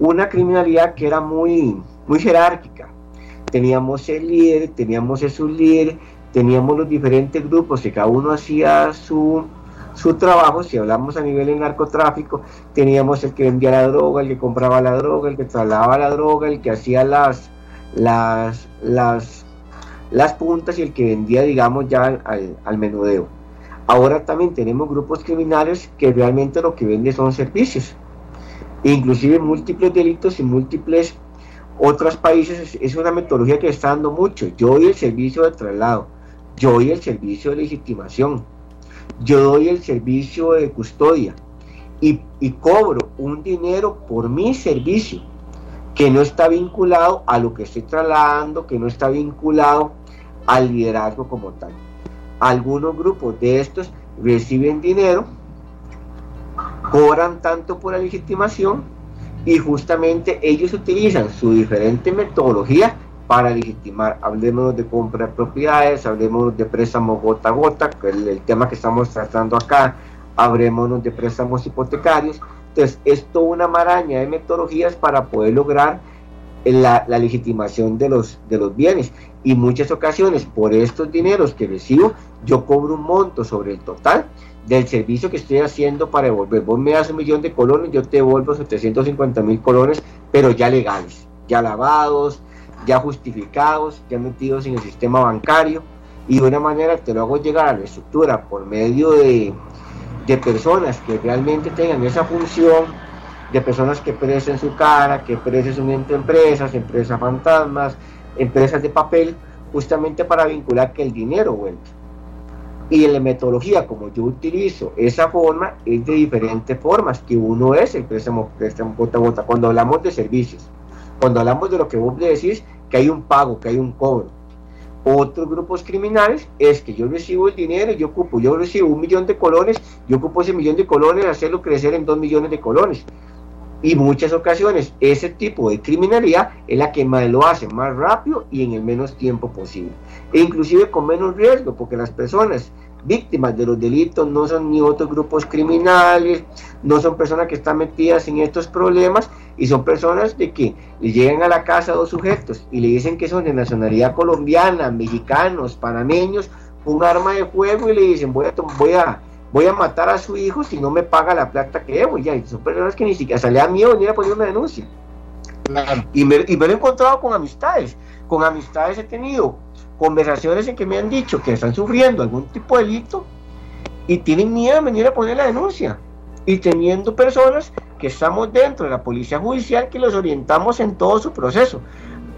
una criminalidad que era muy, muy jerárquica, teníamos el líder, teníamos el sublíder, teníamos los diferentes grupos que cada uno hacía su, su trabajo, si hablamos a nivel de narcotráfico, teníamos el que vendía la droga, el que compraba la droga, el que trasladaba la droga, el que hacía las, las, las, las puntas y el que vendía, digamos, ya al, al menudeo. Ahora también tenemos grupos criminales que realmente lo que venden son servicios, inclusive múltiples delitos y múltiples otros países es una metodología que está dando mucho. Yo doy el servicio de traslado, yo doy el servicio de legitimación, yo doy el servicio de custodia y, cobro un dinero por mi servicio que no está vinculado a lo que estoy trasladando, que no está vinculado al liderazgo como tal. Algunos grupos de estos reciben dinero, cobran tanto por la legitimación y justamente ellos utilizan su diferente metodología para legitimar. Hablemos de compra de propiedades, hablemos de préstamos gota a gota, que es el, tema que estamos tratando acá, hablemos de préstamos hipotecarios. Entonces, es toda una maraña de metodologías para poder lograr la, la, legitimación de los, de los bienes. Y muchas ocasiones, por estos dineros que recibo, yo cobro un monto sobre el total del servicio que estoy haciendo para devolver. Vos me das un millón de colones, yo te devuelvo 750 mil colones, pero ya legales, ya lavados, ya justificados, ya metidos en el sistema bancario, y de una manera te lo hago llegar a la estructura por medio de, de personas que realmente tengan esa función, de personas que presten su cara, que presten entre empresas, empresas fantasmas, empresas de papel, justamente para vincular que el dinero vuelva y la metodología, como yo utilizo esa forma, es de diferentes formas, que uno es el préstamo, préstamo a gota. Cuando hablamos de servicios, cuando hablamos de lo que vos decís, que hay un pago, que hay un cobro. Otros grupos criminales es que yo recibo el dinero yo ocupo, yo recibo un millón de colones, yo ocupo ese millón de colones, hacerlo crecer en dos millones de colones. Y muchas ocasiones ese tipo de criminalidad es la que más lo hace más rápido y en el menos tiempo posible. E inclusive con menos riesgo, porque las personas víctimas de los delitos no son ni otros grupos criminales, no son personas que están metidas en estos problemas y son personas de que le llegan a la casa dos sujetos y le dicen que son de nacionalidad colombiana, mexicanos, panameños, un arma de fuego y le dicen voy a, voy a voy a matar a su hijo si no me paga la plata que debo. Ya, son personas que ni siquiera sale a miedo venir a poner una denuncia. Y, me, y me lo he encontrado con amistades. Con amistades he tenido conversaciones en que me han dicho que están sufriendo algún tipo de delito y tienen miedo de venir a poner la denuncia. Y teniendo personas que estamos dentro de la policía judicial que los orientamos en todo su proceso.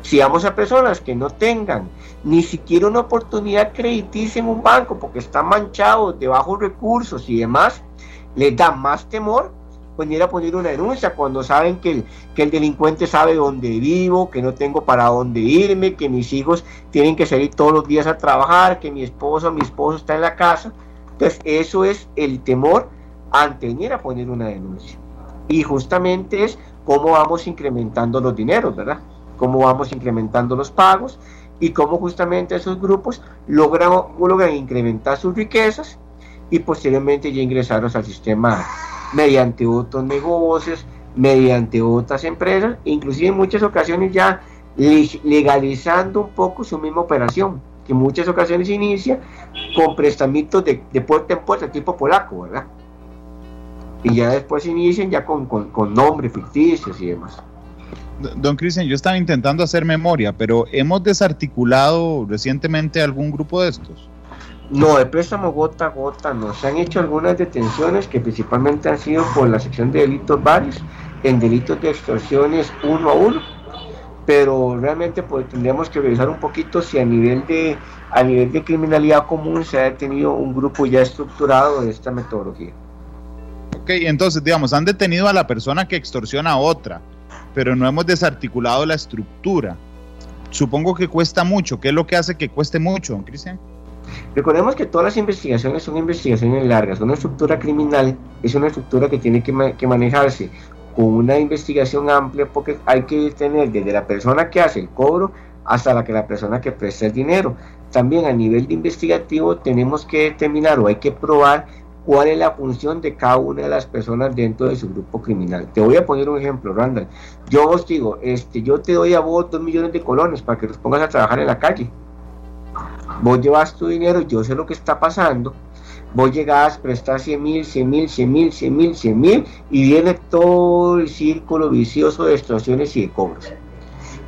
Si vamos a personas que no tengan ni siquiera una oportunidad crediticia en un banco porque están manchados de bajos recursos y demás, les da más temor venir a poner una denuncia cuando saben que el, que el delincuente sabe dónde vivo, que no tengo para dónde irme, que mis hijos tienen que salir todos los días a trabajar, que mi esposo mi esposo está en la casa. Entonces, eso es el temor ante venir a poner una denuncia. Y justamente es cómo vamos incrementando los dineros, ¿verdad? Cómo vamos incrementando los pagos y cómo justamente esos grupos logran, logran incrementar sus riquezas y posteriormente ya ingresarlos al sistema mediante otros negocios, mediante otras empresas, inclusive en muchas ocasiones ya legalizando un poco su misma operación, que en muchas ocasiones inicia con prestamitos de, puerta en puerta, tipo polaco, ¿verdad? Y ya después inician ya con, con, nombres ficticios y demás. Don Cristian, yo estaba intentando hacer memoria, pero ¿hemos desarticulado recientemente algún grupo de estos? No, de préstamo gota a gota no. Se han hecho algunas detenciones que principalmente han sido por la sección de delitos varios, en delitos de extorsiones uno a uno, pero realmente pues, tendríamos que revisar un poquito si a nivel de a nivel de criminalidad común se ha detenido un grupo ya estructurado de esta metodología. Ok, entonces digamos, han detenido a la persona que extorsiona a otra, pero no hemos desarticulado la estructura. Supongo que cuesta mucho. ¿Qué es lo que hace que cueste mucho, Cristian? Recordemos que todas las investigaciones son investigaciones largas. Una estructura criminal es una estructura que tiene que, manejarse con una investigación amplia porque hay que tener desde la persona que hace el cobro hasta la que la persona que presta el dinero. También a nivel de investigativo tenemos que determinar o hay que probar cuál es la función de cada una de las personas dentro de su grupo criminal. Te voy a poner un ejemplo, Randall. Yo os digo, este, yo te doy a vos dos millones de colones para que los pongas a trabajar en la calle vos llevas tu dinero, yo sé lo que está pasando, vos llegás, prestas 100 mil, 100 mil, 100 mil, 100 mil, 100 mil, y viene todo el círculo vicioso de extorsiones y de cobros.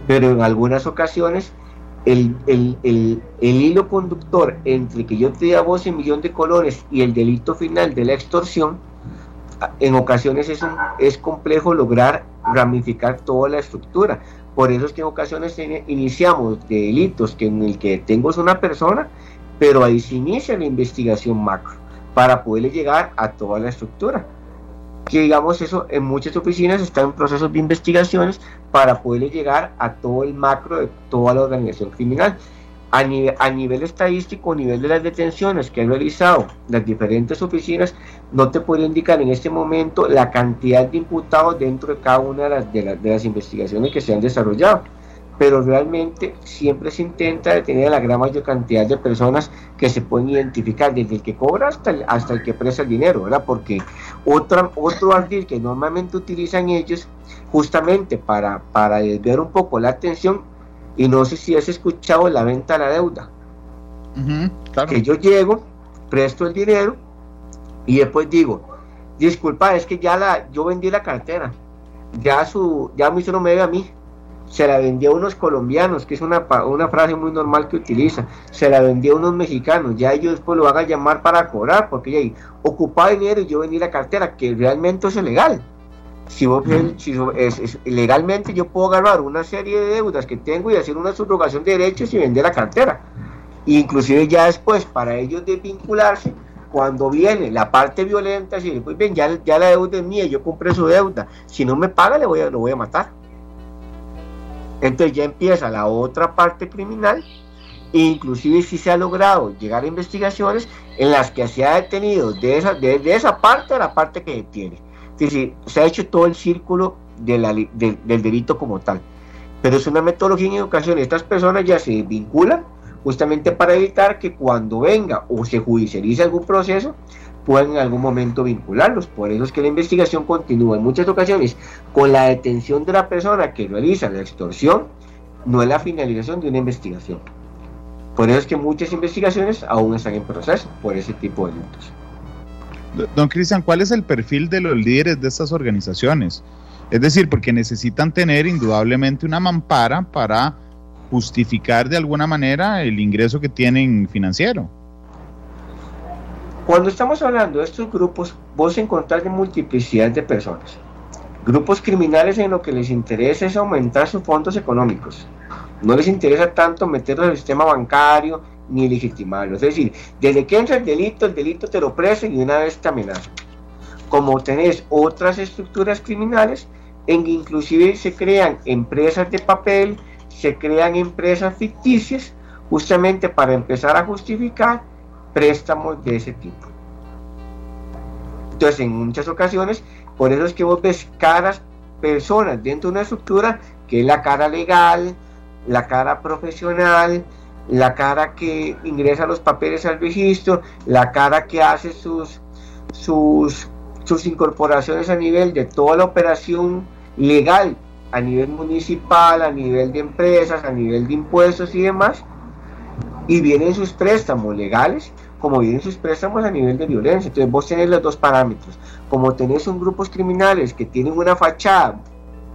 Pero en algunas ocasiones, el, hilo conductor entre que yo te dé a vos millón de colores y el delito final de la extorsión, en ocasiones es, es complejo lograr ramificar toda la estructura. Por eso es que en ocasiones iniciamos delitos que en el que tengo es una persona, pero ahí se inicia la investigación macro para poderle llegar a toda la estructura. Que digamos eso en muchas oficinas están procesos de investigaciones para poderle llegar a todo el macro de toda la organización criminal a nivel, estadístico, a nivel de las detenciones que han realizado las diferentes oficinas, no te puedo indicar en este momento la cantidad de imputados dentro de cada una de las, de, las investigaciones que se han desarrollado. Pero realmente siempre se intenta detener a la gran mayor cantidad de personas que se pueden identificar, desde el que cobra hasta el, hasta el que presta el dinero, ¿verdad? Porque otra, otro ardil que normalmente utilizan ellos, justamente para, para desviar un poco la atención, y no sé si has escuchado la venta a la deuda. Que yo llego, presto el dinero y después digo, disculpa, es que ya la, yo vendí la cartera. Ya su, ya mi no me debe a mí. Se la vendí a unos colombianos, que es una, una frase muy normal que utiliza. Se la vendí a unos mexicanos. Ya ellos después lo van a llamar para cobrar, porque ya ocupaba dinero y yo vendí la cartera, que realmente es ilegal. Si, legalmente yo puedo agarrar una serie de deudas que tengo y hacer una subrogación de derechos y vender la cartera. inclusive ya después, para ellos desvincularse, cuando viene la parte violenta, si pues bien, ya, ya la deuda es mía, yo compré su deuda, si no me paga le voy a, lo voy a matar. Entonces ya empieza la otra parte criminal, e inclusive si se ha logrado llegar a investigaciones en las que se ha detenido de esa, de, de esa parte a la parte que detiene. Es decir, se ha hecho todo el círculo del delito como tal. Pero es una metodología en educación. Estas personas ya se vinculan justamente para evitar que cuando venga o se judicialice algún proceso, puedan en algún momento vincularlos. Por eso es que la investigación continúa en muchas ocasiones con la detención de la persona que realiza la extorsión, no es la finalización de una investigación. Por eso es que muchas investigaciones aún están en proceso por ese tipo de delitos. Don Cristian, ¿cuál es el perfil de los líderes de estas organizaciones? Es decir, porque necesitan tener indudablemente una mampara para justificar de alguna manera el ingreso que tienen financiero. Cuando estamos hablando de estos grupos, vos encontrás de multiplicidad de personas. Grupos criminales en lo que les interesa es aumentar sus fondos económicos. No les interesa tanto meterlos en el sistema bancario ni legitimarlo. Es decir, desde que entra el delito, el delito te lo presa y una vez te amenaza. Como tenés otras estructuras criminales en inclusive se crean empresas de papel, se crean empresas ficticias justamente para empezar a justificar préstamos de ese tipo. Entonces, en muchas ocasiones, por eso es que vos ves caras personas dentro de una estructura que es la cara legal, la cara profesional, la cara que ingresa los papeles al registro, la cara que hace sus, sus, sus incorporaciones a nivel de toda la operación legal a nivel municipal, a nivel de empresas, a nivel de impuestos y demás, y vienen sus préstamos legales como vienen sus préstamos a nivel de violencia. Entonces vos tenés los dos parámetros. Como tenés un grupos criminales que tienen una fachada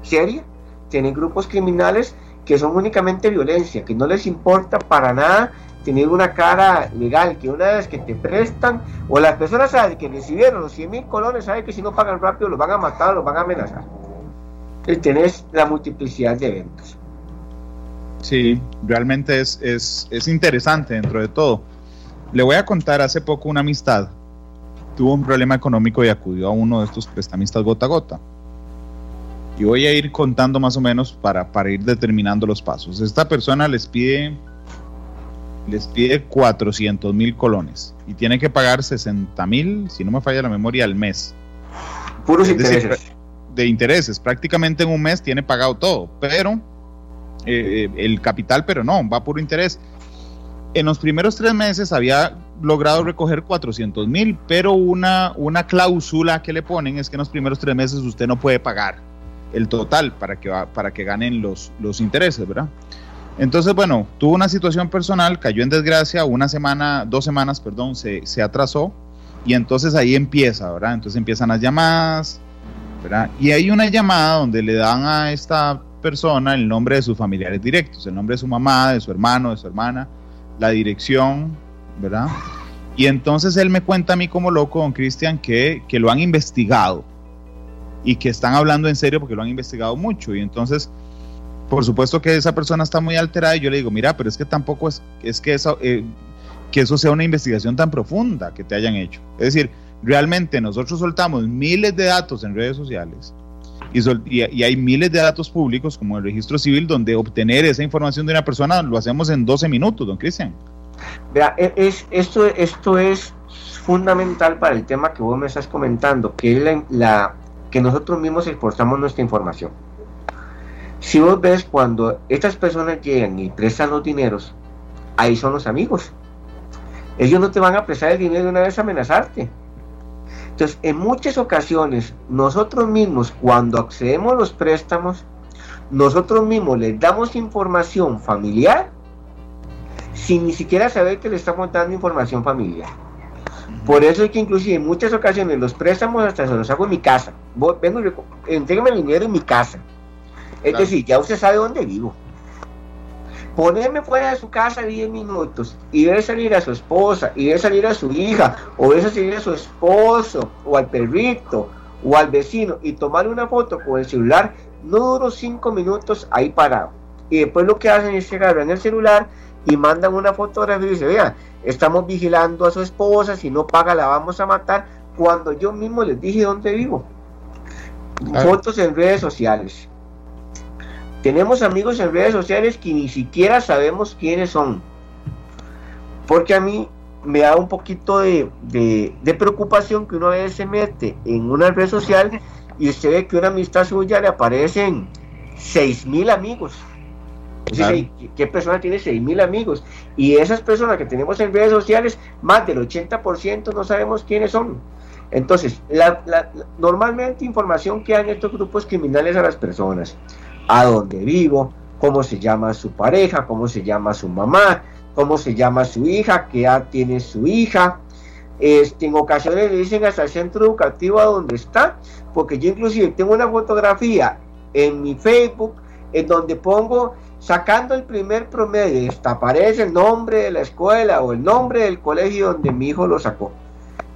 seria, tienen grupos criminales que son únicamente violencia, que no les importa para nada tener una cara legal, que una vez que te prestan, o las personas saben que recibieron los 100 mil colones, saben que si no pagan rápido los van a matar, los van a amenazar. Entonces tenés la multiplicidad de eventos. Sí, realmente es, es, es interesante dentro de todo. Le voy a contar, hace poco una amistad tuvo un problema económico y acudió a uno de estos prestamistas gota a gota. Y voy a ir contando más o menos para, para ir determinando los pasos. Esta persona les pide les pide 400 mil colones y tiene que pagar 60 mil, si no me falla la memoria, al mes. Puros intereses. de intereses, prácticamente en un mes tiene pagado todo, pero eh, eh, el capital, pero no, va por interés en los primeros tres meses había logrado recoger 400 mil, pero una, una cláusula que le ponen es que en los primeros tres meses usted no puede pagar el total para que, para que ganen los, los intereses, ¿verdad? Entonces, bueno, tuvo una situación personal, cayó en desgracia, una semana, dos semanas, perdón, se, se atrasó y entonces ahí empieza, ¿verdad? Entonces empiezan las llamadas, ¿verdad? Y hay una llamada donde le dan a esta persona el nombre de sus familiares directos, el nombre de su mamá, de su hermano, de su hermana, la dirección, ¿verdad? Y entonces él me cuenta a mí como loco, don Cristian, que, que lo han investigado y que están hablando en serio porque lo han investigado mucho. Y entonces, por supuesto que esa persona está muy alterada y yo le digo, mira, pero es que tampoco es, es que, eso, eh, que eso sea una investigación tan profunda que te hayan hecho. Es decir, realmente nosotros soltamos miles de datos en redes sociales y, hay miles de datos públicos como el registro civil donde obtener esa información de una persona lo hacemos en 12 minutos, don Cristian. Vea, e, es, esto, esto es fundamental para el tema que vos me estás comentando, que es la, que nosotros mismos exportamos nuestra información. Si vos ves cuando estas personas llegan y prestan los dineros, ahí son los amigos. Ellos no te van a prestar el dinero de una vez a amenazarte entonces, en muchas ocasiones, nosotros mismos, cuando accedemos a los préstamos, nosotros mismos les damos información familiar sin ni siquiera saber que le estamos dando información familiar. Por eso es que inclusive en muchas ocasiones los préstamos hasta se los hago en mi casa. Vengo y el dinero en mi casa. Es decir, ya usted sabe dónde vivo ponerme fuera de su casa 10 minutos y ver salir a su esposa y ver salir a su hija o ver salir a su esposo o al perrito o al vecino y tomar una foto con el celular, no duró 5 minutos ahí parado. Y después lo que hacen es que agarran el celular y mandan una fotografía y dicen, vea, estamos vigilando a su esposa, si no paga la vamos a matar, cuando yo mismo les dije dónde vivo. Fotos en redes sociales. Tenemos amigos en redes sociales que ni siquiera sabemos quiénes son. Porque a mí me da un poquito de, preocupación que uno a veces se mete en una red social y usted ve que una amistad suya le aparecen seis mil amigos. ¿Qué persona tiene seis mil amigos? Y esas personas que tenemos en redes sociales, más del 80% no sabemos quiénes son. Entonces, normalmente información que dan estos grupos criminales a las personas a dónde vivo, cómo se llama su pareja, cómo se llama su mamá, cómo se llama su hija, qué edad tiene su hija, en ocasiones le dicen hasta el centro educativo a donde está, porque yo inclusive tengo una fotografía en mi Facebook en donde pongo sacando el primer promedio, aparece el nombre de la escuela o el nombre del colegio donde mi hijo lo sacó.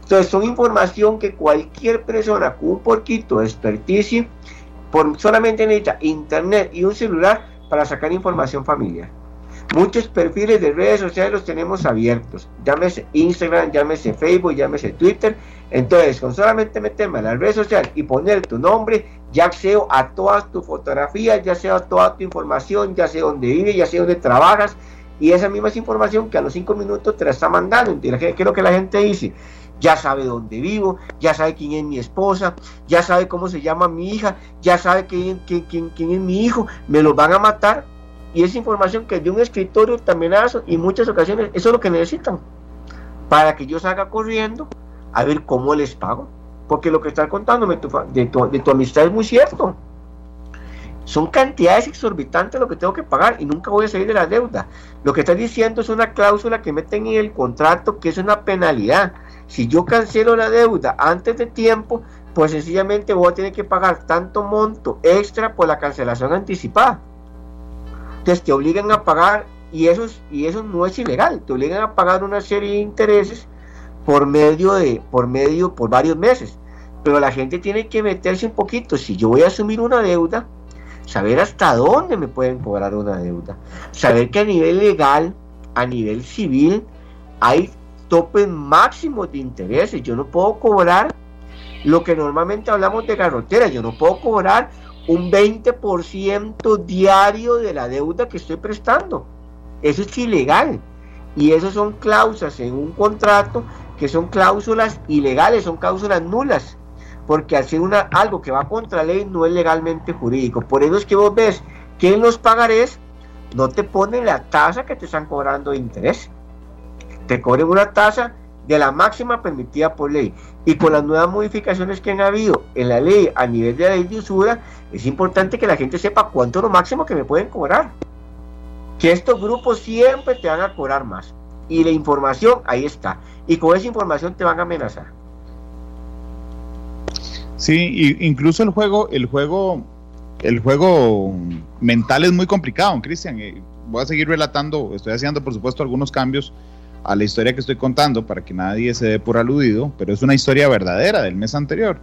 Entonces son información que cualquier persona con un poquito de experticia por solamente necesita internet y un celular para sacar información familiar. Muchos perfiles de redes sociales los tenemos abiertos. Llámese Instagram, llámese Facebook, llámese Twitter. Entonces, con solamente meterme a la red social y poner tu nombre, ya accedo a todas tus fotografías, ya sea a toda tu información, ya sé dónde vives, ya sé dónde trabajas. Y esa misma información que a los cinco minutos te la está mandando. ¿Qué es lo que la gente dice? Ya sabe dónde vivo, ya sabe quién es mi esposa, ya sabe cómo se llama mi hija, ya sabe quién, quién, quién, quién es mi hijo. Me los van a matar y esa información que de un escritorio también hace y muchas ocasiones eso es lo que necesitan para que yo salga corriendo a ver cómo les pago. Porque lo que estás contándome de, tu, de tu amistad es muy cierto. Son cantidades exorbitantes lo que tengo que pagar y nunca voy a salir de la deuda. Lo que estás diciendo es una cláusula que meten en el contrato que es una penalidad. Si yo cancelo la deuda antes de tiempo, pues sencillamente voy a tener que pagar tanto monto extra por la cancelación anticipada. Entonces te obligan a pagar, y eso, y eso no es ilegal, te obligan a pagar una serie de intereses por medio de, por medio, por varios meses. Pero la gente tiene que meterse un poquito. Si yo voy a asumir una deuda, saber hasta dónde me pueden cobrar una deuda. Saber que a nivel legal, a nivel civil, hay topes máximos de intereses. Yo no puedo cobrar lo que normalmente hablamos de garrotera. Yo no puedo cobrar un 20% diario de la deuda que estoy prestando. Eso es ilegal. Y eso son cláusulas en un contrato que son cláusulas ilegales, son cláusulas nulas. Porque hacer una, algo que va contra ley no es legalmente jurídico. Por eso es que vos ves que en los pagarés no te ponen la tasa que te están cobrando de interés. Te cobran una tasa de la máxima permitida por ley. Y con las nuevas modificaciones que han habido en la ley a nivel de la ley de usura, es importante que la gente sepa cuánto es lo máximo que me pueden cobrar. Que estos grupos siempre te van a cobrar más. Y la información ahí está. Y con esa información te van a amenazar. Sí, incluso el juego, el juego, el juego mental es muy complicado, Cristian. Eh, voy a seguir relatando, estoy haciendo por supuesto algunos cambios a la historia que estoy contando para que nadie se dé por aludido, pero es una historia verdadera del mes anterior.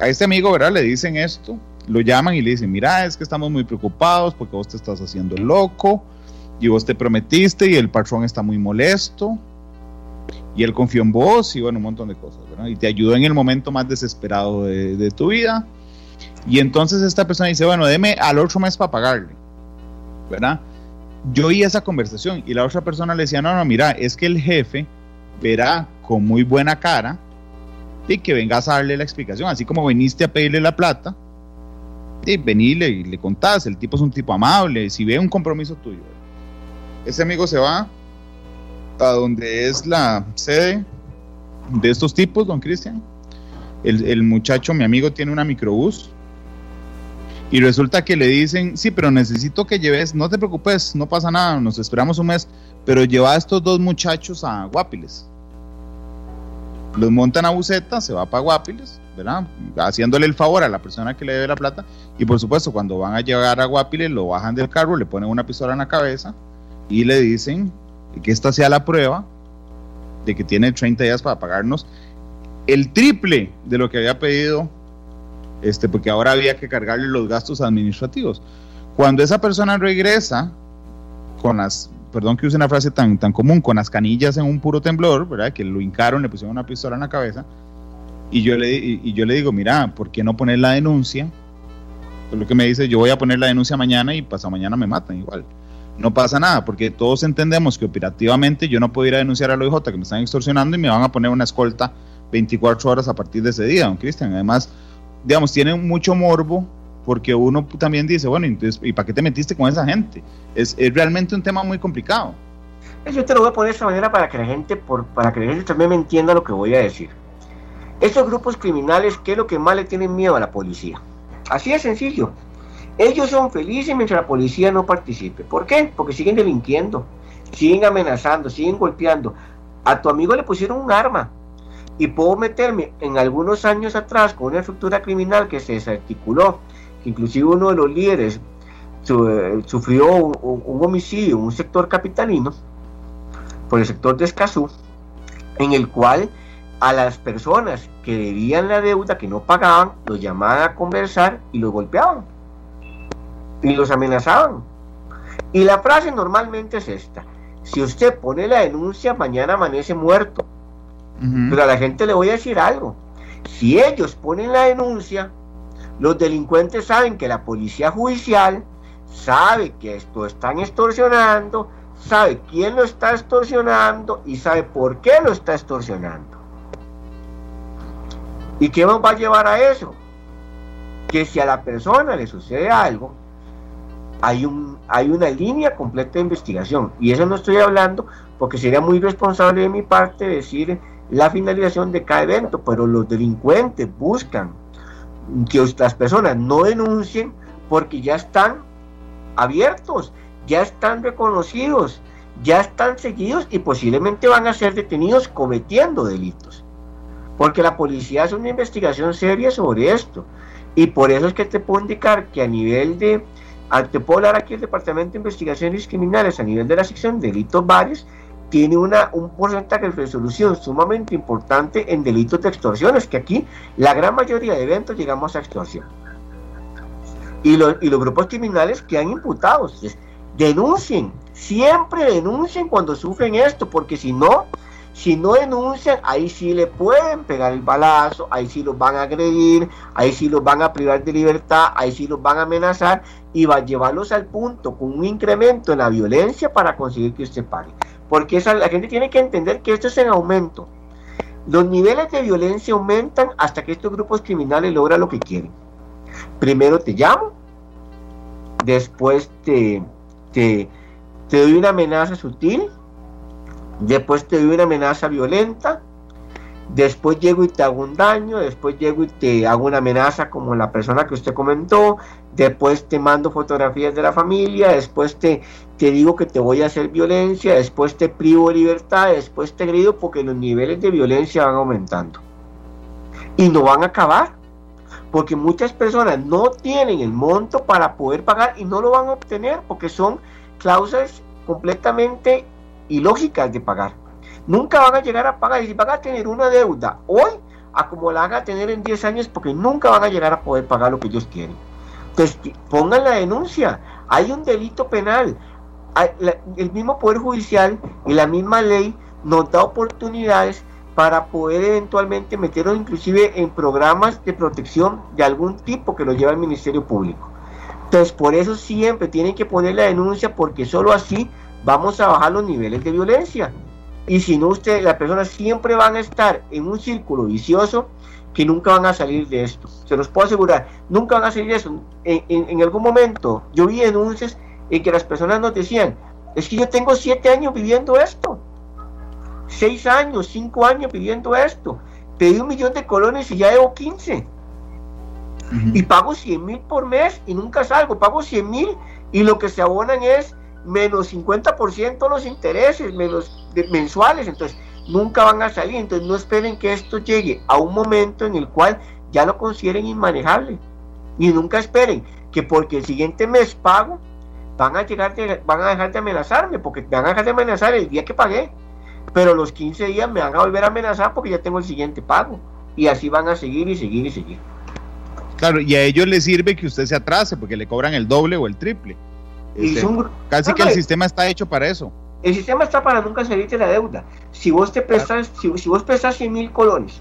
A este amigo, ¿verdad? Le dicen esto, lo llaman y le dicen, mira, es que estamos muy preocupados porque vos te estás haciendo loco y vos te prometiste y el patrón está muy molesto y él confió en vos y bueno, un montón de cosas, ¿verdad? Y te ayudó en el momento más desesperado de, tu vida. Y entonces esta persona dice, bueno, deme al otro mes para pagarle, ¿verdad? Yo oí esa conversación y la otra persona le decía, no, no, mira, es que el jefe verá con muy buena cara y que vengas a darle la explicación, así como viniste a pedirle la plata, y venirle y le contás, el tipo es un tipo amable, si ve un compromiso tuyo. Ese amigo se va a donde es la sede de estos tipos, don Cristian. El, el muchacho, mi amigo, tiene una microbús y resulta que le dicen, sí, pero necesito que lleves, no te preocupes, no pasa nada, nos esperamos un mes, pero lleva a estos dos muchachos a Guapiles. Los montan a buceta, se va para Guapiles, ¿verdad? Haciéndole el favor a la persona que le debe la plata. Y por supuesto, cuando van a llegar a Guapiles, lo bajan del carro, le ponen una pistola en la cabeza y le dicen que esta sea la prueba de que tiene 30 días para pagarnos el triple de lo que había pedido este, porque ahora había que cargarle los gastos administrativos. Cuando esa persona regresa con las, perdón que use una frase tan, tan común, con las canillas en un puro temblor, ¿verdad? Que lo hincaron, le pusieron una pistola en la cabeza, y yo le, y, yo le digo, mira, ¿por qué no poner la denuncia? Pues lo que me dice, yo voy a poner la denuncia mañana y pasado mañana me matan igual. No pasa nada, porque todos entendemos que operativamente yo no puedo ir a denunciar a la OIJ que me están extorsionando y me van a poner una escolta 24 horas a partir de ese día, don Cristian. Además, digamos, tiene mucho morbo porque uno también dice, bueno, entonces, ¿y para qué te metiste con esa gente? Es, realmente un tema muy complicado. Yo te lo voy a poner de esta manera para que la gente, por, para que la gente también me entienda lo que voy a decir. Estos grupos criminales, ¿qué es lo que más le tienen miedo a la policía? Así de sencillo. Ellos son felices mientras la policía no participe. ¿Por qué? Porque siguen delinquiendo, siguen amenazando, siguen golpeando. a tu amigo le pusieron un arma y puedo meterme en algunos años atrás con una estructura criminal que se desarticuló, que inclusive uno de los líderes eh, sufrió un, homicidio en un sector capitalino, por el sector de Escazú, en el cual a las personas que debían la deuda, que no pagaban, los llamaban a conversar y los golpeaban y los amenazaban. Y la frase normalmente es esta, si usted pone la denuncia, mañana amanece muerto. Pero a la gente le voy a decir algo. Si ellos ponen la denuncia, los delincuentes saben que la policía judicial sabe que esto están extorsionando, sabe quién lo está extorsionando y sabe por qué lo está extorsionando. ¿Y qué nos va a llevar a eso? Que si a la persona le sucede algo, hay, un, hay una línea completa de investigación. Y eso no estoy hablando porque sería muy responsable de mi parte decir la finalización de cada evento, pero los delincuentes buscan que las personas no denuncien porque ya están abiertos, ya están reconocidos, ya están seguidos y posiblemente van a ser detenidos cometiendo delitos. Porque la policía hace una investigación seria sobre esto. Y por eso es que te puedo indicar que a nivel de, te puedo hablar aquí el Departamento de Investigaciones Criminales, a nivel de la sección de delitos varios, tiene una, un porcentaje de resolución sumamente importante en delitos de extorsiones, que aquí la gran mayoría de eventos llegamos a extorsión. Y, y los grupos criminales que han imputados, denuncien, siempre denuncien cuando sufren esto, porque si no, si no denuncian, ahí sí le pueden pegar el balazo, ahí sí los van a agredir, ahí sí los van a privar de libertad, ahí sí los van a amenazar y va a llevarlos al punto con un incremento en la violencia para conseguir que usted pague porque esa, la gente tiene que entender que esto es en aumento. Los niveles de violencia aumentan hasta que estos grupos criminales logran lo que quieren. Primero te llamo, después te, te, te doy una amenaza sutil, después te doy una amenaza violenta, después llego y te hago un daño, después llego y te hago una amenaza como la persona que usted comentó, después te mando fotografías de la familia, después te, te digo que te voy a hacer violencia, después te privo de libertad, después te grido porque los niveles de violencia van aumentando. Y no van a acabar, porque muchas personas no tienen el monto para poder pagar y no lo van a obtener porque son cláusulas completamente ilógicas de pagar nunca van a llegar a pagar. Y si van a tener una deuda hoy, a como la van a tener en 10 años, porque nunca van a llegar a poder pagar lo que ellos quieren. Entonces, pongan la denuncia. Hay un delito penal. El mismo Poder Judicial y la misma ley nos da oportunidades para poder eventualmente meterlos inclusive en programas de protección de algún tipo que lo lleva el Ministerio Público. Entonces, por eso siempre tienen que poner la denuncia porque solo así vamos a bajar los niveles de violencia. Y si no, usted, las personas siempre van a estar en un círculo vicioso que nunca van a salir de esto. Se los puedo asegurar, nunca van a salir de eso. En, algún momento yo vi denuncias en que las personas nos decían, es que yo tengo siete años viviendo esto, seis años, cinco años viviendo esto, pedí un millón de colones y ya debo 15. Y pago 100 mil por mes y nunca salgo, pago 100 mil y lo que se abonan es menos 50% los intereses menos mensuales, entonces nunca van a salir, entonces no esperen que esto llegue a un momento en el cual ya lo consideren inmanejable y nunca esperen que porque el siguiente mes pago van a llegar van a dejar de amenazarme porque van a dejar de amenazar el día que pagué pero los 15 días me van a volver a amenazar porque ya tengo el siguiente pago y así van a seguir y seguir y seguir claro y a ellos les sirve que usted se atrase porque le cobran el doble o el triple este, casi que el sistema está hecho para eso. El sistema está para nunca salirte de la deuda. Si vos te prestas, si, vos prestas 100 mil colones,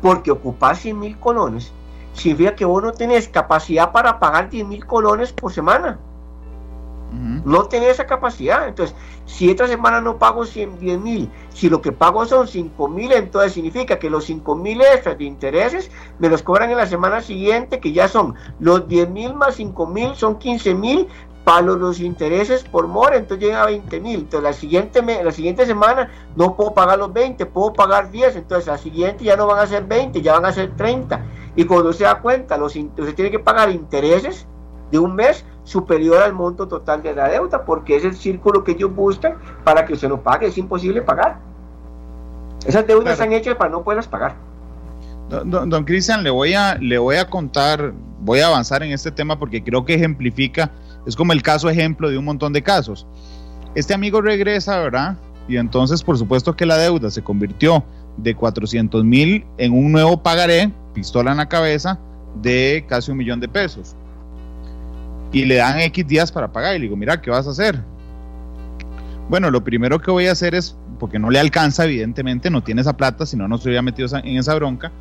porque ocupás 100 mil colones, significa que vos no tenés capacidad para pagar 10 mil colones por semana. No tenés esa capacidad. Entonces, si esta semana no pago 100, 10 mil, si lo que pago son 5 mil, entonces significa que los 5 mil extras de intereses me los cobran en la semana siguiente, que ya son los 10 mil más 5 mil, son 15 mil, para los intereses por mora, entonces llega a 20 mil. Entonces la siguiente, la siguiente semana no puedo pagar los 20, puedo pagar 10, entonces la siguiente ya no van a ser 20, ya van a ser 30. Y cuando se da cuenta, los, usted tiene que pagar intereses de un mes superior al monto total de la deuda, porque es el círculo que ellos buscan para que usted no pague, es imposible pagar. Esas deudas están hechas para no poderlas pagar. Don, Cristian, le voy a le voy a contar, voy a avanzar en este tema porque creo que ejemplifica, es como el caso ejemplo de un montón de casos. Este amigo regresa, ¿verdad? Y entonces, por supuesto que la deuda se convirtió de 400 mil en un nuevo pagaré, pistola en la cabeza, de casi un millón de pesos. Y le dan X días para pagar. Y le digo, mira, ¿qué vas a hacer? Bueno, lo primero que voy a hacer es, porque no le alcanza, evidentemente, no tiene esa plata, si no, no estuviera metido en esa bronca,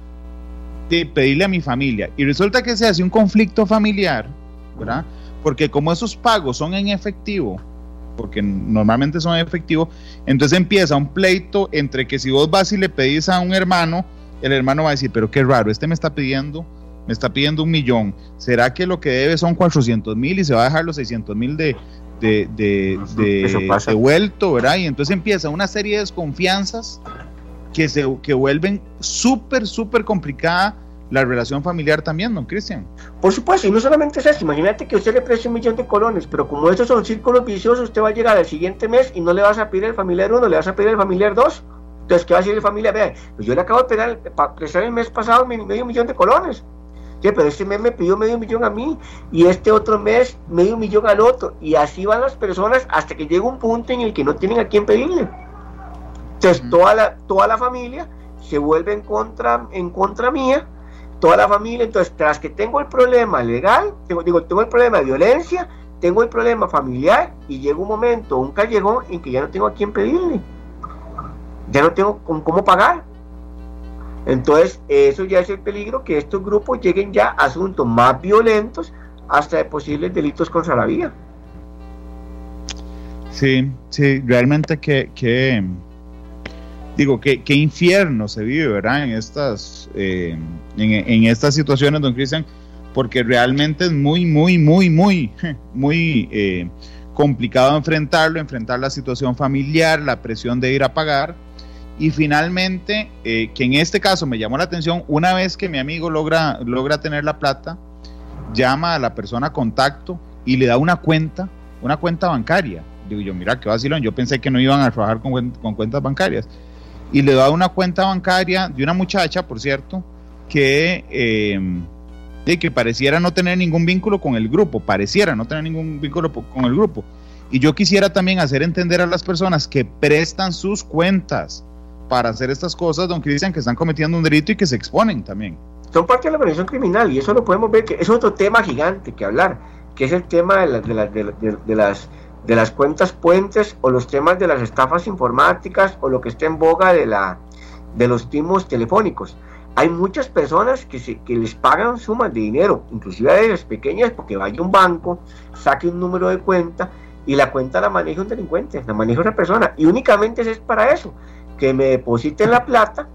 de pedirle a mi familia. Y resulta que se hace un conflicto familiar, ¿verdad? Porque como esos pagos son en efectivo, porque normalmente son en efectivo, entonces empieza un pleito entre que si vos vas y le pedís a un hermano, el hermano va a decir, pero qué raro, este me está pidiendo, me está pidiendo un millón, ¿será que lo que debe son 400 mil y se va a dejar los 600 mil de, de, de, de, vuelto, ¿verdad? Y entonces empieza una serie de desconfianzas que, se, que vuelven súper, súper complicada la relación familiar también, don Cristian. Por supuesto, y no solamente es eso, imagínate que usted le preste un millón de colones, pero como estos son círculos viciosos, usted va a llegar al siguiente mes y no le vas a pedir el familiar uno, le vas a pedir el familiar dos. Entonces, ¿qué va a decir el familiar? Vea, pues yo le acabo de pegar, prestar el mes pasado medio millón de colones. Sí, pero este mes me pidió medio millón a mí y este otro mes medio millón al otro. Y así van las personas hasta que llega un punto en el que no tienen a quién pedirle. Entonces, toda, la, toda la familia se vuelve en contra, en contra mía toda la familia. Entonces, tras que tengo el problema legal, tengo, digo, tengo el problema de violencia, tengo el problema familiar y llega un momento, un callejón en que ya no tengo a quién pedirle. Ya no tengo con cómo pagar. Entonces, eso ya es el peligro que estos grupos lleguen ya a asuntos más violentos hasta de posibles delitos contra la vida. Sí, sí, realmente que, que digo, qué, qué infierno se vive, ¿verdad? En estas, eh, en, estas situaciones, don Cristian, porque realmente es muy, muy, muy, muy, muy eh, complicado enfrentarlo, enfrentar la situación familiar, la presión de ir a pagar. Y finalmente, eh, que en este caso me llamó la atención, una vez que mi amigo logra, logra tener la plata, llama a la persona contacto y le da una cuenta, una cuenta bancaria. Digo yo, mira, qué vacilón, yo pensé que no iban a trabajar con, con cuentas bancarias y le da una cuenta bancaria de una muchacha, por cierto, que, eh, que pareciera no tener ningún vínculo con el grupo, pareciera no tener ningún vínculo con el grupo. Y yo quisiera también hacer entender a las personas que prestan sus cuentas para hacer estas cosas, don Cristian, que están cometiendo un delito y que se exponen también. Son parte de la organización criminal y eso lo podemos ver, que es otro tema gigante que hablar, que es el tema de, de, de, de las de las cuentas puentes o los temas de las estafas informáticas o lo que está en boga de, la, de los timos telefónicos. Hay muchas personas que, se, que les pagan sumas de dinero, inclusive a veces pequeñas, porque vaya un banco, saque un número de cuenta y la cuenta la maneja un delincuente, la maneja otra persona. Y únicamente es para eso, que me depositen la plata,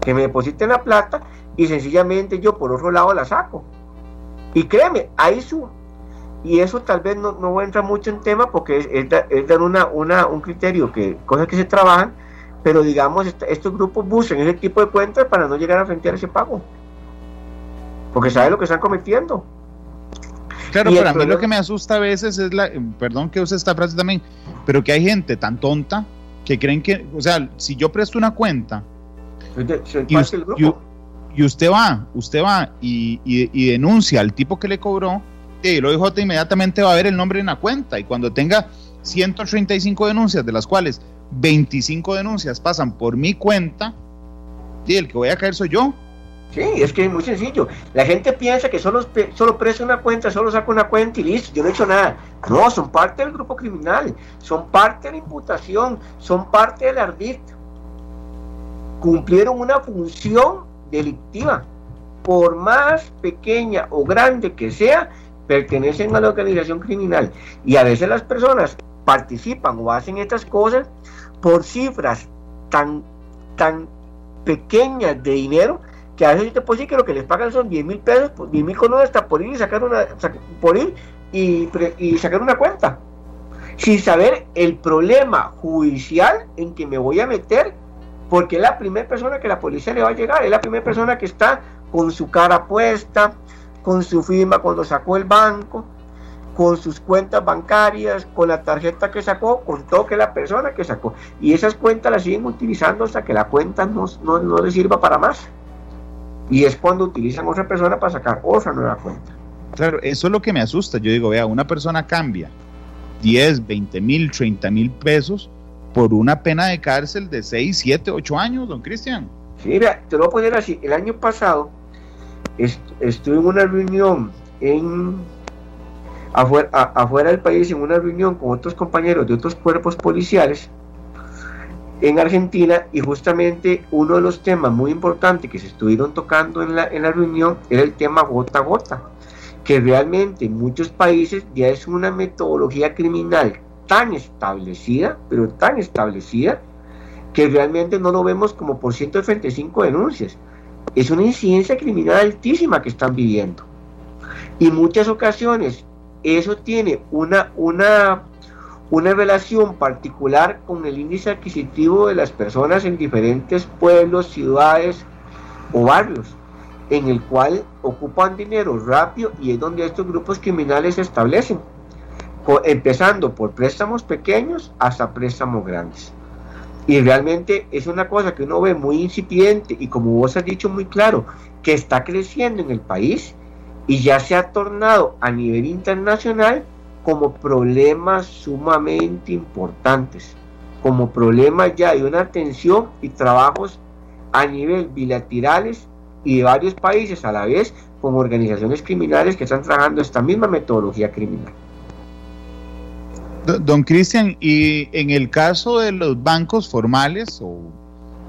que me depositen la plata y sencillamente yo por otro lado la saco. Y créeme, hay su, y eso tal vez no, no entra mucho en tema porque es, dar una, una, un criterio, que cosas que se trabajan, pero digamos, estos grupos buscan ese tipo de cuentas para no llegar a frentear ese pago. Porque saben lo que están cometiendo. Claro, pero a mí lo que me asusta a veces es la, perdón que use esta frase también, pero que hay gente tan tonta que creen que, o sea, si yo presto una cuenta y, usted, va, usted va y, y denuncia al tipo que le cobró, y el OIJ inmediatamente va a ver el nombre en la cuenta y cuando tenga 135 denuncias, de las cuales 25 denuncias pasan por mi cuenta, y el que voy a caer soy yo. Sí, es que es muy sencillo. La gente piensa que solo, solo presta una cuenta, solo saca una cuenta y listo, yo no he hecho nada. No, son parte del grupo criminal, son parte de la imputación, son parte del ardid. Cumplieron una función delictiva. Por más pequeña o grande que sea, pertenecen a la organización criminal y a veces las personas participan o hacen estas cosas por cifras tan, tan pequeñas de dinero que a veces yo te que lo que les pagan son 10 mil pesos, 10 pues, mil colones hasta por ir y sacar una, por ir y, y sacar una cuenta, sin saber el problema judicial en que me voy a meter, porque es la primera persona que la policía le va a llegar, es la primera persona que está con su cara puesta, con su firma cuando sacó el banco. con sus cuentas bancarias, con la tarjeta que sacó, con todo que la persona que sacó. Y esas cuentas las siguen utilizando hasta que la cuenta no, no, no les sirva para más. Y es cuando utilizan otra persona para sacar otra nueva cuenta. Claro, eso es lo que me asusta. Yo digo, vea, una persona cambia 10, 20 mil, 30 mil pesos por una pena de cárcel de 6, 7, 8 años, don Cristian. Sí, mira, te lo voy a poner así. El año pasado estuve en una reunión en afuera, afuera del país, en una reunión con otros compañeros de otros cuerpos policiales en Argentina y justamente uno de los temas muy importantes que se estuvieron tocando en la, en la reunión era el tema gota a gota, que realmente en muchos países ya es una metodología criminal tan establecida, pero tan establecida, que realmente no lo vemos como por 135 denuncias. Es una incidencia criminal altísima que están viviendo. Y muchas ocasiones eso tiene una, una, una relación particular con el índice adquisitivo de las personas en diferentes pueblos, ciudades o barrios, en el cual ocupan dinero rápido y es donde estos grupos criminales se establecen, empezando por préstamos pequeños hasta préstamos grandes. Y realmente es una cosa que uno ve muy incipiente y como vos has dicho muy claro, que está creciendo en el país y ya se ha tornado a nivel internacional como problemas sumamente importantes, como problemas ya de una atención y trabajos a nivel bilaterales y de varios países a la vez con organizaciones criminales que están trabajando esta misma metodología criminal. Don Cristian, y en el caso de los bancos formales o,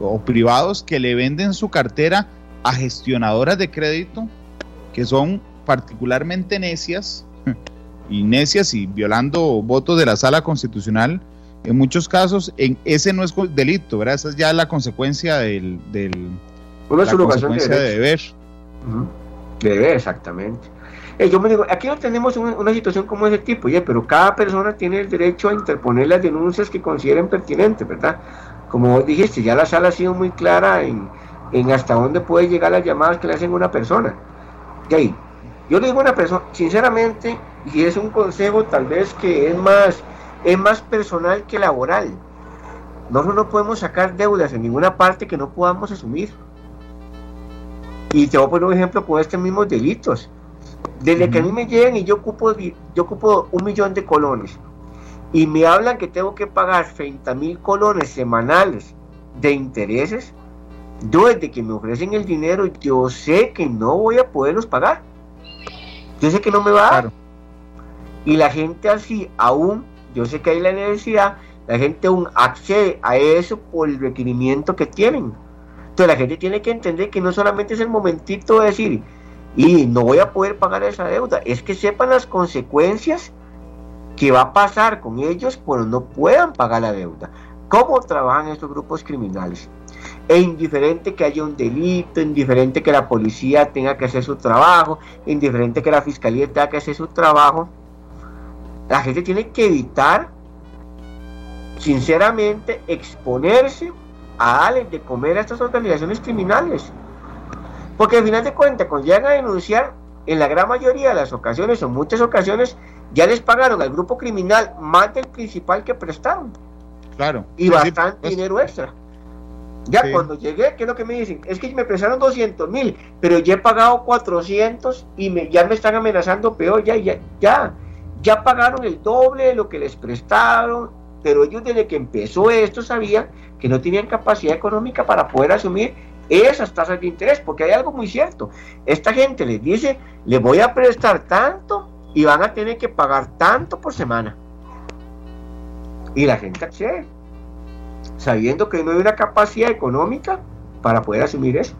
o, privados que le venden su cartera a gestionadoras de crédito, que son particularmente necias, y necias y violando votos de la sala constitucional, en muchos casos, en ese no es delito, ¿verdad? Esa es ya la consecuencia del, del Una la consecuencia de, deber. De deber, exactamente. Eh, yo me digo, aquí no tenemos una, una, situación como ese tipo, ya, pero cada persona tiene el derecho a interponer las denuncias que consideren pertinentes, ¿verdad? Como vos dijiste, ya la sala ha sido muy clara en, en hasta dónde puede llegar las llamadas que le hacen a una persona. Y yo le digo a una persona, sinceramente, y es un consejo tal vez que es más, es más personal que laboral. Nosotros no podemos sacar deudas en ninguna parte que no podamos asumir. Y te voy a poner un ejemplo con estos mismos delitos. Desde que a mí me llegan y yo ocupo, yo ocupo un millón de colones y me hablan que tengo que pagar 30 mil colones semanales de intereses, yo desde que me ofrecen el dinero, yo sé que no voy a poderlos pagar. Yo sé que no me va a dar. Y la gente así, aún, yo sé que hay la necesidad, la gente aún accede a eso por el requerimiento que tienen. Entonces la gente tiene que entender que no solamente es el momentito de decir, y no voy a poder pagar esa deuda, es que sepan las consecuencias que va a pasar con ellos cuando no puedan pagar la deuda. ¿Cómo trabajan estos grupos criminales? E indiferente que haya un delito, indiferente que la policía tenga que hacer su trabajo, indiferente que la fiscalía tenga que hacer su trabajo, la gente tiene que evitar, sinceramente, exponerse a darles de comer a estas organizaciones criminales. Porque al final de cuentas, cuando llegan a denunciar, en la gran mayoría de las ocasiones, o muchas ocasiones, ya les pagaron al grupo criminal más del principal que prestaron. Claro. Y bastante pues, dinero extra. Ya cuando llegué, ¿qué es lo que me dicen? Es que me prestaron 200 mil, pero ya he pagado 400 y me, ya me están amenazando peor, ya, ya, ya, ya pagaron el doble de lo que les prestaron, pero ellos desde que empezó esto sabían que no tenían capacidad económica para poder asumir esas tasas de interés, porque hay algo muy cierto. Esta gente les dice, les voy a prestar tanto y van a tener que pagar tanto por semana. Y la gente accede sabiendo que no hay una capacidad económica para poder asumir eso.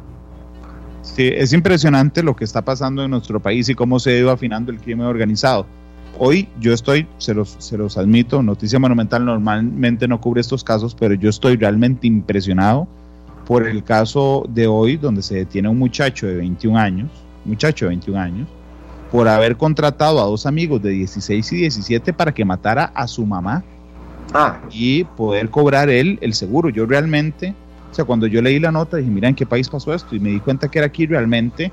Sí, es impresionante lo que está pasando en nuestro país y cómo se ha ido afinando el crimen organizado. Hoy yo estoy, se los, se los admito, Noticia Monumental normalmente no cubre estos casos, pero yo estoy realmente impresionado por el caso de hoy donde se detiene un muchacho de 21 años, muchacho de 21 años, por haber contratado a dos amigos de 16 y 17 para que matara a su mamá Ah. y poder cobrar él el seguro. Yo realmente, o sea, cuando yo leí la nota dije, mira en qué país pasó esto y me di cuenta que era aquí realmente,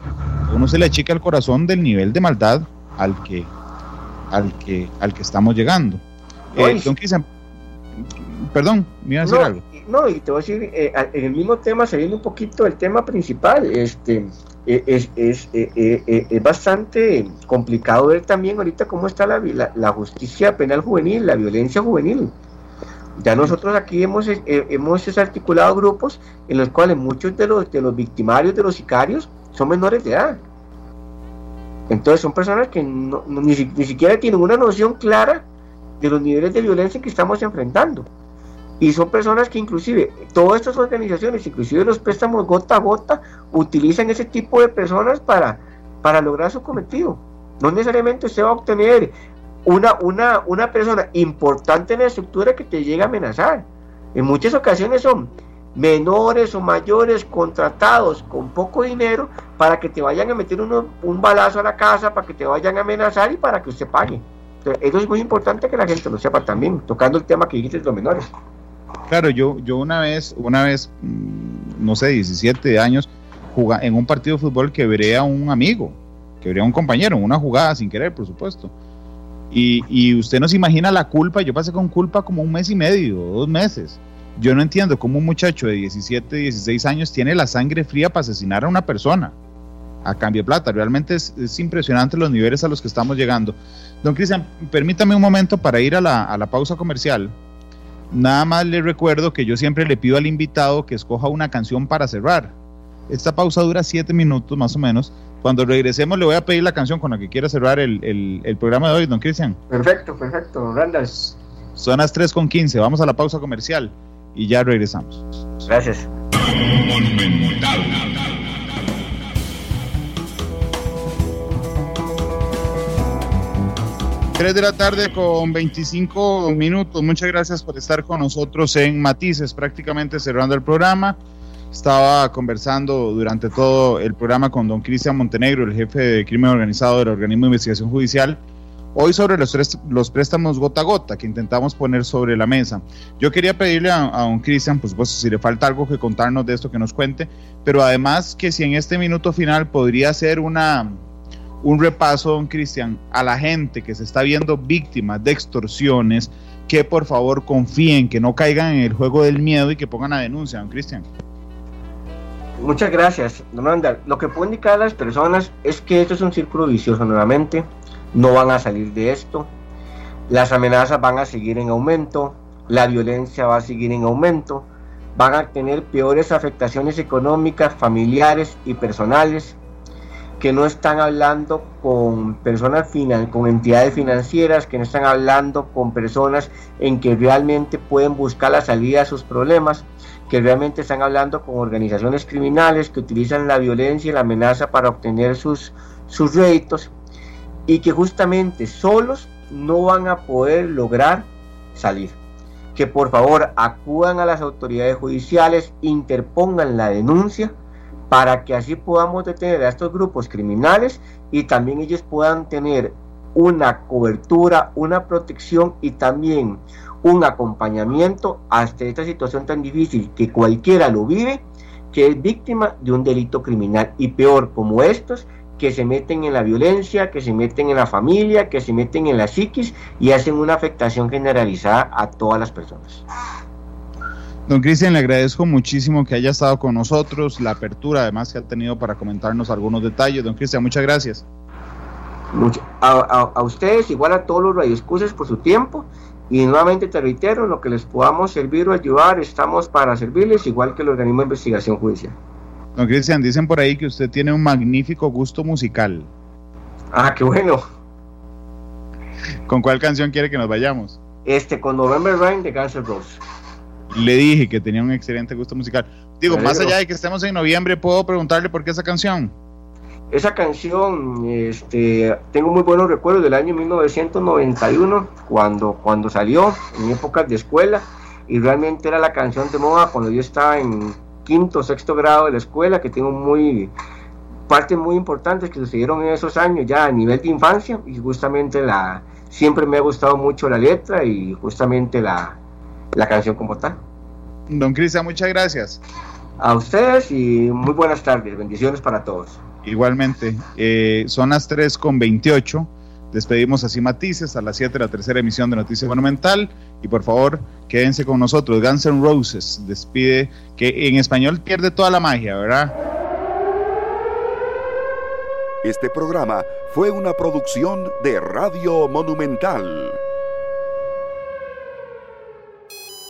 uno se le achica el corazón del nivel de maldad al que al que, al que estamos llegando. Eh, don perdón, me iba a decir no, algo. No, y te voy a decir, eh, en el mismo tema, saliendo un poquito del tema principal, este, eh, es, es, es, bastante complicado ver también ahorita cómo está la, la, justicia penal juvenil, la violencia juvenil. Ya nosotros aquí hemos, hemos articulado grupos en los cuales muchos de los, de los victimarios, de los sicarios, son menores de edad. Entonces son personas que no, ni siquiera tienen una noción clara de los niveles de violencia que estamos enfrentando. Y son personas que inclusive, todas estas organizaciones, inclusive los préstamos gota a gota, utilizan ese tipo de personas para, para lograr su cometido. No necesariamente usted va a obtener una, una, una persona importante en la estructura que te llegue a amenazar. En muchas ocasiones son menores o mayores contratados con poco dinero para que te vayan a meter un balazo a la casa, para que te vayan a amenazar y para que usted pague eso es muy importante que la gente lo sepa también, tocando el tema que dijiste de los menores. Claro, yo, yo una vez, una vez, mm, no sé, 17 años, jugaba en un partido de fútbol que veré a un amigo, que veré a un compañero, en una jugada sin querer, por supuesto. Y, y usted no se imagina la culpa, yo pasé con culpa como un mes y medio, dos meses. Yo no entiendo cómo un muchacho de 17, 16 años tiene la sangre fría para asesinar a una persona a cambio de plata. Realmente es, es impresionante los niveles a los que estamos llegando. Don Cristian, permítame un momento para ir a la, a la pausa comercial. Nada más le recuerdo que yo siempre le pido al invitado que escoja una canción para cerrar. Esta pausa dura siete minutos más o menos. Cuando regresemos le voy a pedir la canción con la que quiera cerrar el, el, el programa de hoy, don Cristian. Perfecto, perfecto, Randall. Son las 3 con 15, vamos a la pausa comercial y ya regresamos. Gracias. 3 de la tarde con 25 minutos. Muchas gracias por estar con nosotros en Matices, prácticamente cerrando el programa. Estaba conversando durante todo el programa con don Cristian Montenegro, el jefe de crimen organizado del organismo de investigación judicial, hoy sobre los, los préstamos gota a gota que intentamos poner sobre la mesa. Yo quería pedirle a, a don Cristian, pues, pues si le falta algo que contarnos de esto, que nos cuente, pero además que si en este minuto final podría ser una un repaso, don Cristian, a la gente que se está viendo víctima de extorsiones, que por favor confíen, que no caigan en el juego del miedo y que pongan a denuncia, don Cristian. Muchas gracias, don Andal. Lo que puedo indicar a las personas es que esto es un círculo vicioso nuevamente, no van a salir de esto, las amenazas van a seguir en aumento, la violencia va a seguir en aumento, van a tener peores afectaciones económicas, familiares y personales, que no están hablando con personas finan con entidades financieras, que no están hablando con personas en que realmente pueden buscar la salida a sus problemas, que realmente están hablando con organizaciones criminales que utilizan la violencia y la amenaza para obtener sus, sus réditos y que justamente solos no van a poder lograr salir. Que por favor acudan a las autoridades judiciales, interpongan la denuncia para que así podamos detener a estos grupos criminales y también ellos puedan tener una cobertura, una protección y también un acompañamiento hasta esta situación tan difícil que cualquiera lo vive, que es víctima de un delito criminal y peor como estos que se meten en la violencia, que se meten en la familia, que se meten en la psiquis y hacen una afectación generalizada a todas las personas. Don Cristian, le agradezco muchísimo que haya estado con nosotros, la apertura además que ha tenido para comentarnos algunos detalles. Don Cristian, muchas gracias. a, ustedes, igual a todos los radioescuchas por su tiempo. Y nuevamente te reitero, lo que les podamos servir o ayudar, estamos para servirles, igual que el organismo de investigación judicial. Don Cristian, dicen por ahí que usted tiene un magnífico gusto musical. Ah, qué bueno. ¿Con cuál canción quiere que nos vayamos? Este, con November Rain de Guns N' Roses le dije que tenía un excelente gusto musical. Digo, más allá de que estemos en noviembre, ¿puedo preguntarle por qué esa canción? Esa canción, este, tengo muy buenos recuerdos del año 1991, cuando, cuando salió, en épocas de escuela, y realmente era la canción de moda cuando yo estaba en quinto o sexto grado de la escuela, que tengo muy partes muy importantes que sucedieron en esos años ya a nivel de infancia, y justamente la siempre me ha gustado mucho la letra y justamente la, la canción como tal. Don Cristian, muchas gracias. A ustedes y muy buenas tardes. Bendiciones para todos. Igualmente. Eh, son las 3 con 28. Despedimos así matices a las 7 de la tercera emisión de Noticias Monumental. Y por favor, quédense con nosotros. Guns N' Roses despide, que en español pierde toda la magia, ¿verdad? Este programa fue una producción de Radio Monumental.